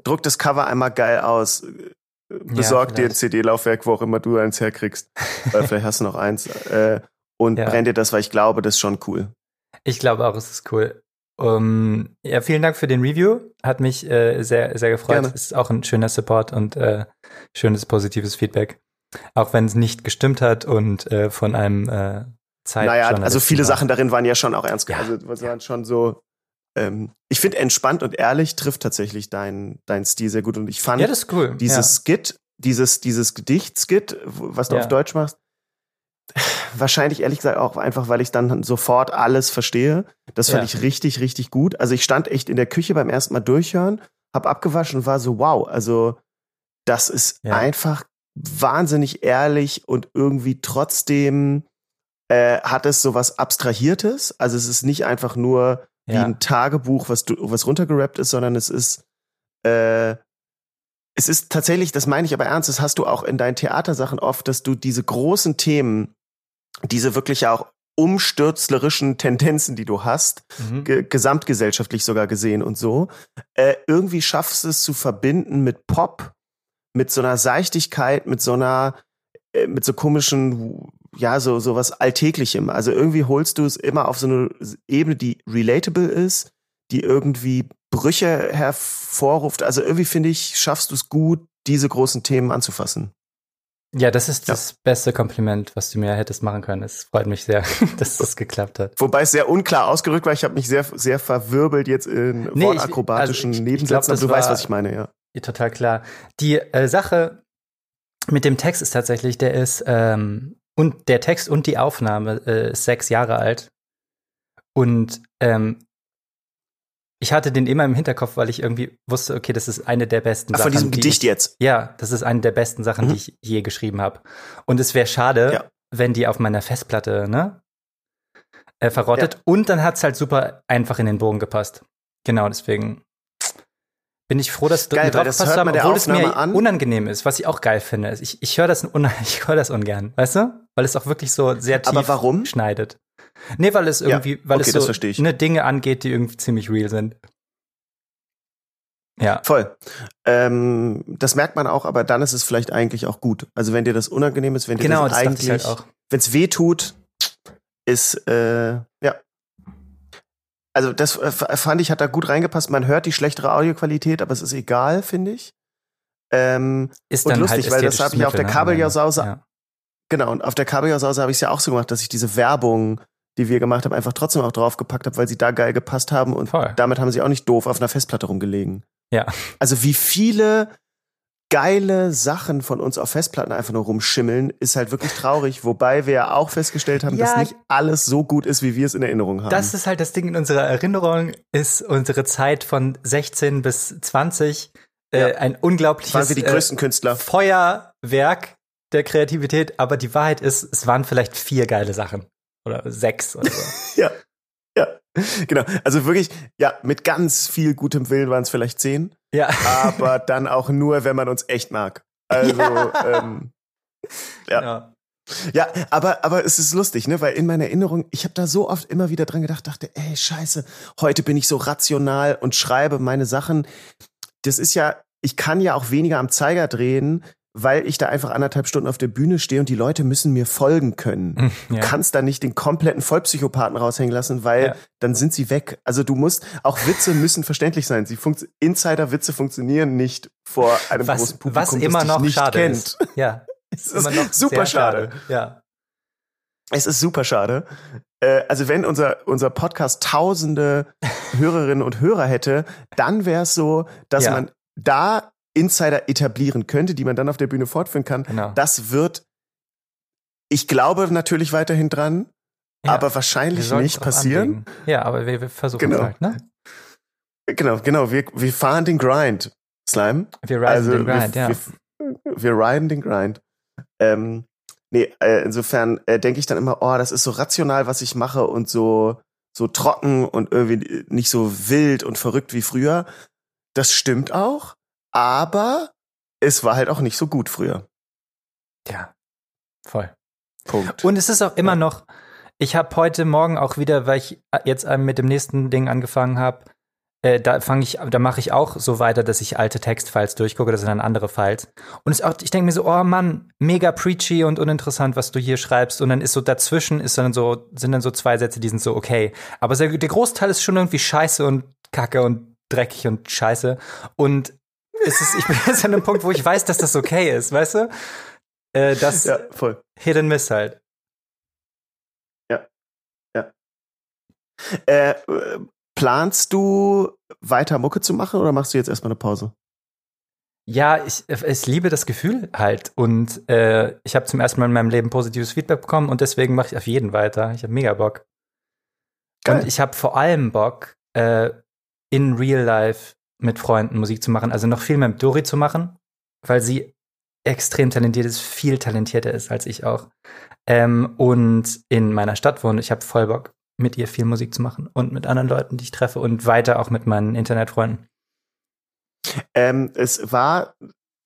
Druck das Cover einmal geil aus besorg ja, dir ein CD-Laufwerk, wo auch immer du eins herkriegst. Weil vielleicht hast du noch eins. Äh, und ja. brenn dir das, weil ich glaube, das ist schon cool. Ich glaube auch, es ist cool. Um, ja, vielen Dank für den Review. Hat mich äh, sehr, sehr gefreut. Gerne. Es ist auch ein schöner Support und äh, schönes positives Feedback. Auch wenn es nicht gestimmt hat und äh, von einem äh, Zeit. Naja, also viele war. Sachen darin waren ja schon auch ernst. Ja. Also waren schon so ähm, ich finde entspannt und ehrlich trifft tatsächlich dein, dein Stil sehr gut. Und ich fand ja, cool. dieses ja. Skit, dieses, dieses Gedicht-Skit, was du ja. auf Deutsch machst, wahrscheinlich ehrlich gesagt auch einfach, weil ich dann sofort alles verstehe. Das fand ich richtig, richtig gut. Also ich stand echt in der Küche beim ersten Mal durchhören, hab abgewaschen und war so, wow, also das ist einfach wahnsinnig ehrlich und irgendwie trotzdem äh, hat es so was Abstrahiertes. Also es ist nicht einfach nur wie ja. ein Tagebuch, was du, was runtergerappt ist, sondern es ist, äh, es ist tatsächlich, das meine ich aber ernst, das hast du auch in deinen Theatersachen oft, dass du diese großen Themen diese wirklich ja auch umstürzlerischen Tendenzen, die du hast, Mhm. ge gesamtgesellschaftlich sogar gesehen und so, äh, irgendwie schaffst es zu verbinden mit Pop, mit so einer Seichtigkeit, mit so einer, äh, mit so komischen, ja, so, so was Alltäglichem. Also irgendwie holst du es immer auf so eine Ebene, die relatable ist, die irgendwie Brüche hervorruft. Also irgendwie finde ich, schaffst du es gut, diese großen Themen anzufassen. Ja, das ist Ja. das beste Kompliment, was du mir hättest machen können. Es freut mich sehr, dass das geklappt hat. Wobei es sehr unklar ausgerückt war. Ich habe mich sehr, sehr verwirbelt jetzt in Nee, ich- wortakrobatischen also ich- ich Nebensätzen. glaub, aber das du weißt, was ich meine, ja. Ja, total klar. Die äh, Sache mit dem Text ist tatsächlich, der ist ähm, und der Text und die Aufnahme äh, ist sechs Jahre alt. Und ähm, ich hatte den immer im Hinterkopf, weil ich irgendwie wusste, okay, das ist eine der besten Ach, Sachen. von diesem die Gedicht ich, jetzt. Ja, das ist eine der besten Sachen, Mhm. die ich je geschrieben habe. Und es wäre schade, Ja. wenn die auf meiner Festplatte, ne? Äh, verrottet. Und dann hat's halt super einfach in den Bogen gepasst. Genau, deswegen bin ich froh, dass du Geil, weil drauf das hört haben, obwohl es mir an. unangenehm ist, was ich auch geil finde. Ich, ich höre das, un ich hör das ungern, weißt du? Weil es auch wirklich so sehr tief Aber warum? schneidet. Nee, weil es Ja, irgendwie, weil okay, es das so ne Dinge angeht, die irgendwie ziemlich real sind. Ja. Voll. Ähm, das merkt man auch, aber dann ist es vielleicht eigentlich auch gut. Also wenn dir das unangenehm ist, wenn dir Genau, das das dachte eigentlich, ich halt auch. wenn es weh tut, ist, äh, ja. Also das äh, fand ich, hat da gut reingepasst. Man hört die schlechtere Audioqualität, aber es ist egal, finde ich. Ähm, Ist Und dann lustig, halt weil das ästhetisches hab ich auf der ne, am Ende. Genau, und auf der Kabeljausause habe ich es ja auch so gemacht, dass ich diese Werbung, die wir gemacht haben, einfach trotzdem auch draufgepackt habe, weil sie da geil gepasst haben und Voll. damit haben sie auch nicht doof auf einer Festplatte rumgelegen. Ja. Also wie viele geile Sachen von uns auf Festplatten einfach nur rumschimmeln, ist halt wirklich traurig, wobei wir ja auch festgestellt haben, Ja, dass nicht alles so gut ist, wie wir es in Erinnerung haben. Das ist halt das Ding in unserer Erinnerung, ist unsere Zeit von 16 bis 20 äh, Ja. ein unglaubliches waren wir die äh, größten Künstler. Feuerwerk der Kreativität, aber die Wahrheit ist, es waren vielleicht vier geile Sachen. Oder sechs oder so. Ja. Genau. Also wirklich, ja, mit ganz viel gutem Willen waren es vielleicht zehn. ja. aber dann auch nur, wenn man uns echt mag. Also, Ja. ähm, ja. ja. ja, aber, aber es ist lustig, ne? Weil in meiner Erinnerung, ich habe da so oft immer wieder dran gedacht, dachte, ey, scheiße, heute bin ich so rational und schreibe meine Sachen. Das ist ja, ich kann ja auch weniger am Zeiger drehen, weil ich da einfach anderthalb Stunden auf der Bühne stehe und die Leute müssen mir folgen können. Du ja. kannst da nicht den kompletten Vollpsychopathen raushängen lassen, weil Ja. dann sind sie weg. Also du musst, auch Witze müssen verständlich sein. Sie funkt, Insider-Witze funktionieren nicht vor einem Was, großen Publikum, was immer das noch nicht schade kennt. ist. Ja. Es Immer ist noch super sehr schade. Ja. Es ist super schade. Äh, also wenn unser, unser Podcast tausende Hörerinnen und Hörer hätte, dann wäre es so, dass Ja. man da Insider etablieren könnte, die man dann auf der Bühne fortführen kann. Genau. Das wird, ich glaube natürlich weiterhin dran, Ja. aber wahrscheinlich nicht passieren. anlegen. Ja, aber wir, wir versuchen Genau. es halt, ne? Genau, genau. Wir, wir fahren den Grind, Slime. Wir reisen also den Grind, wir, ja. wir, wir riden den Grind. Ähm, nee, äh, insofern äh, denke ich dann immer, oh, das ist so rational, was ich mache und so so trocken und irgendwie nicht so wild und verrückt wie früher. Das stimmt auch, aber es war halt auch nicht so gut früher. ja. Voll. Punkt. Und es ist auch immer Ja. noch, ich habe heute Morgen auch wieder, weil ich jetzt äh, mit dem nächsten Ding angefangen habe, äh, da fange ich, da mache ich auch so weiter, dass ich alte Textfiles durchgucke, das sind dann andere Files. Und es auch, ich denke mir so, oh Mann, mega preachy und uninteressant, was du hier schreibst. Und dann ist so dazwischen ist dann so, sind dann so zwei Sätze, die sind so okay. Aber der, der Großteil ist schon irgendwie scheiße und kacke und dreckig und scheiße. Und es ist, ich bin jetzt an einem Punkt, wo ich weiß, dass das okay ist, weißt du? Äh, das ja, voll. Hit and Miss halt. Äh, äh, planst du weiter Mucke zu machen oder machst du jetzt erstmal eine Pause? Ja, ich, ich liebe das Gefühl halt. Und äh, ich habe zum ersten Mal in meinem Leben positives Feedback bekommen und deswegen mache ich auf jeden weiter. Ich habe mega Bock. Geil. Und ich habe vor allem Bock, äh, in Real Life mit Freunden Musik zu machen, also noch viel mehr mit Dori zu machen, weil sie extrem talentiert ist, viel talentierter ist als ich auch. Ähm, und in meiner Stadt wohnt. Ich habe voll Bock, mit ihr viel Musik zu machen und mit anderen Leuten, die ich treffe und weiter auch mit meinen Internetfreunden. Ähm, es war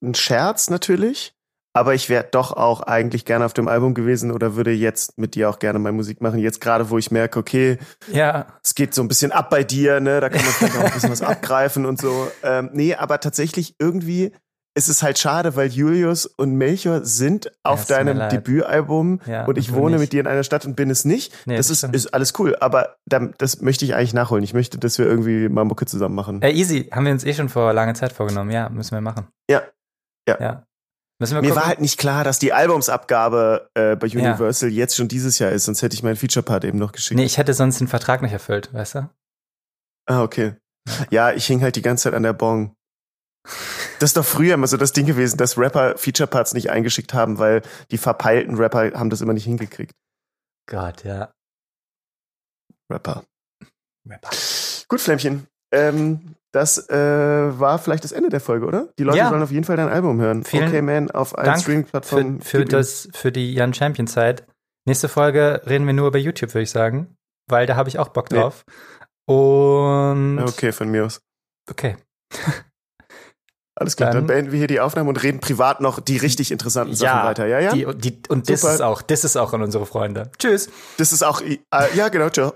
ein Scherz natürlich, aber ich wäre doch auch eigentlich gerne auf dem Album gewesen oder würde jetzt mit dir auch gerne mal Musik machen. Jetzt gerade, wo ich merke, okay, ja. es geht so ein bisschen ab bei dir, ne? Da kann man vielleicht auch ein bisschen was abgreifen und so. Ähm, nee, aber tatsächlich irgendwie ist es halt schade, weil Julius und Melchior sind auf Ja, deinem. Debütalbum Ja, und ich wohne nicht. mit dir in einer Stadt und bin es nicht. Nee, das das ist, ist alles cool, aber dann, das möchte ich eigentlich nachholen. Ich möchte, dass wir irgendwie mal Mucke zusammen machen. Äh, easy, haben wir uns eh schon vor langer Zeit vorgenommen. Ja, müssen wir machen. Ja. Ja. ja. Mir gucken. war halt nicht klar, dass die Albumsabgabe äh, bei Universal jetzt schon dieses Jahr ist, sonst hätte ich meinen Feature-Part eben noch geschickt. nee, ich hätte sonst den Vertrag nicht erfüllt, weißt du? Ah, okay. Ja, ich hing halt die ganze Zeit an der Bong. Das ist doch früher immer so das Ding gewesen, dass Rapper Feature-Parts nicht eingeschickt haben, weil die verpeilten Rapper haben das immer nicht hingekriegt. Gott, ja. Rapper. Rapper. Gut, Flämmchen. Ähm, das äh, war vielleicht das Ende der Folge, oder? Die Leute Ja. sollen auf jeden Fall dein Album hören. Vielen okay, man, auf allen Streaming-Plattformen. Für, für, das, für die Jan Champion Zeit. Nächste Folge reden wir nur über YouTube, würde ich sagen. Weil da habe ich auch Bock Nee. drauf. Und Okay, von mir aus. okay. Alles klar, dann, Dann- beenden wir hier die Aufnahme und reden privat noch die richtig interessanten Sachen Ja, weiter. Ja, ja? Die, die, und das ist auch, das ist auch an unsere Freunde. Tschüss. Das ist auch, äh, ja, genau, ciao.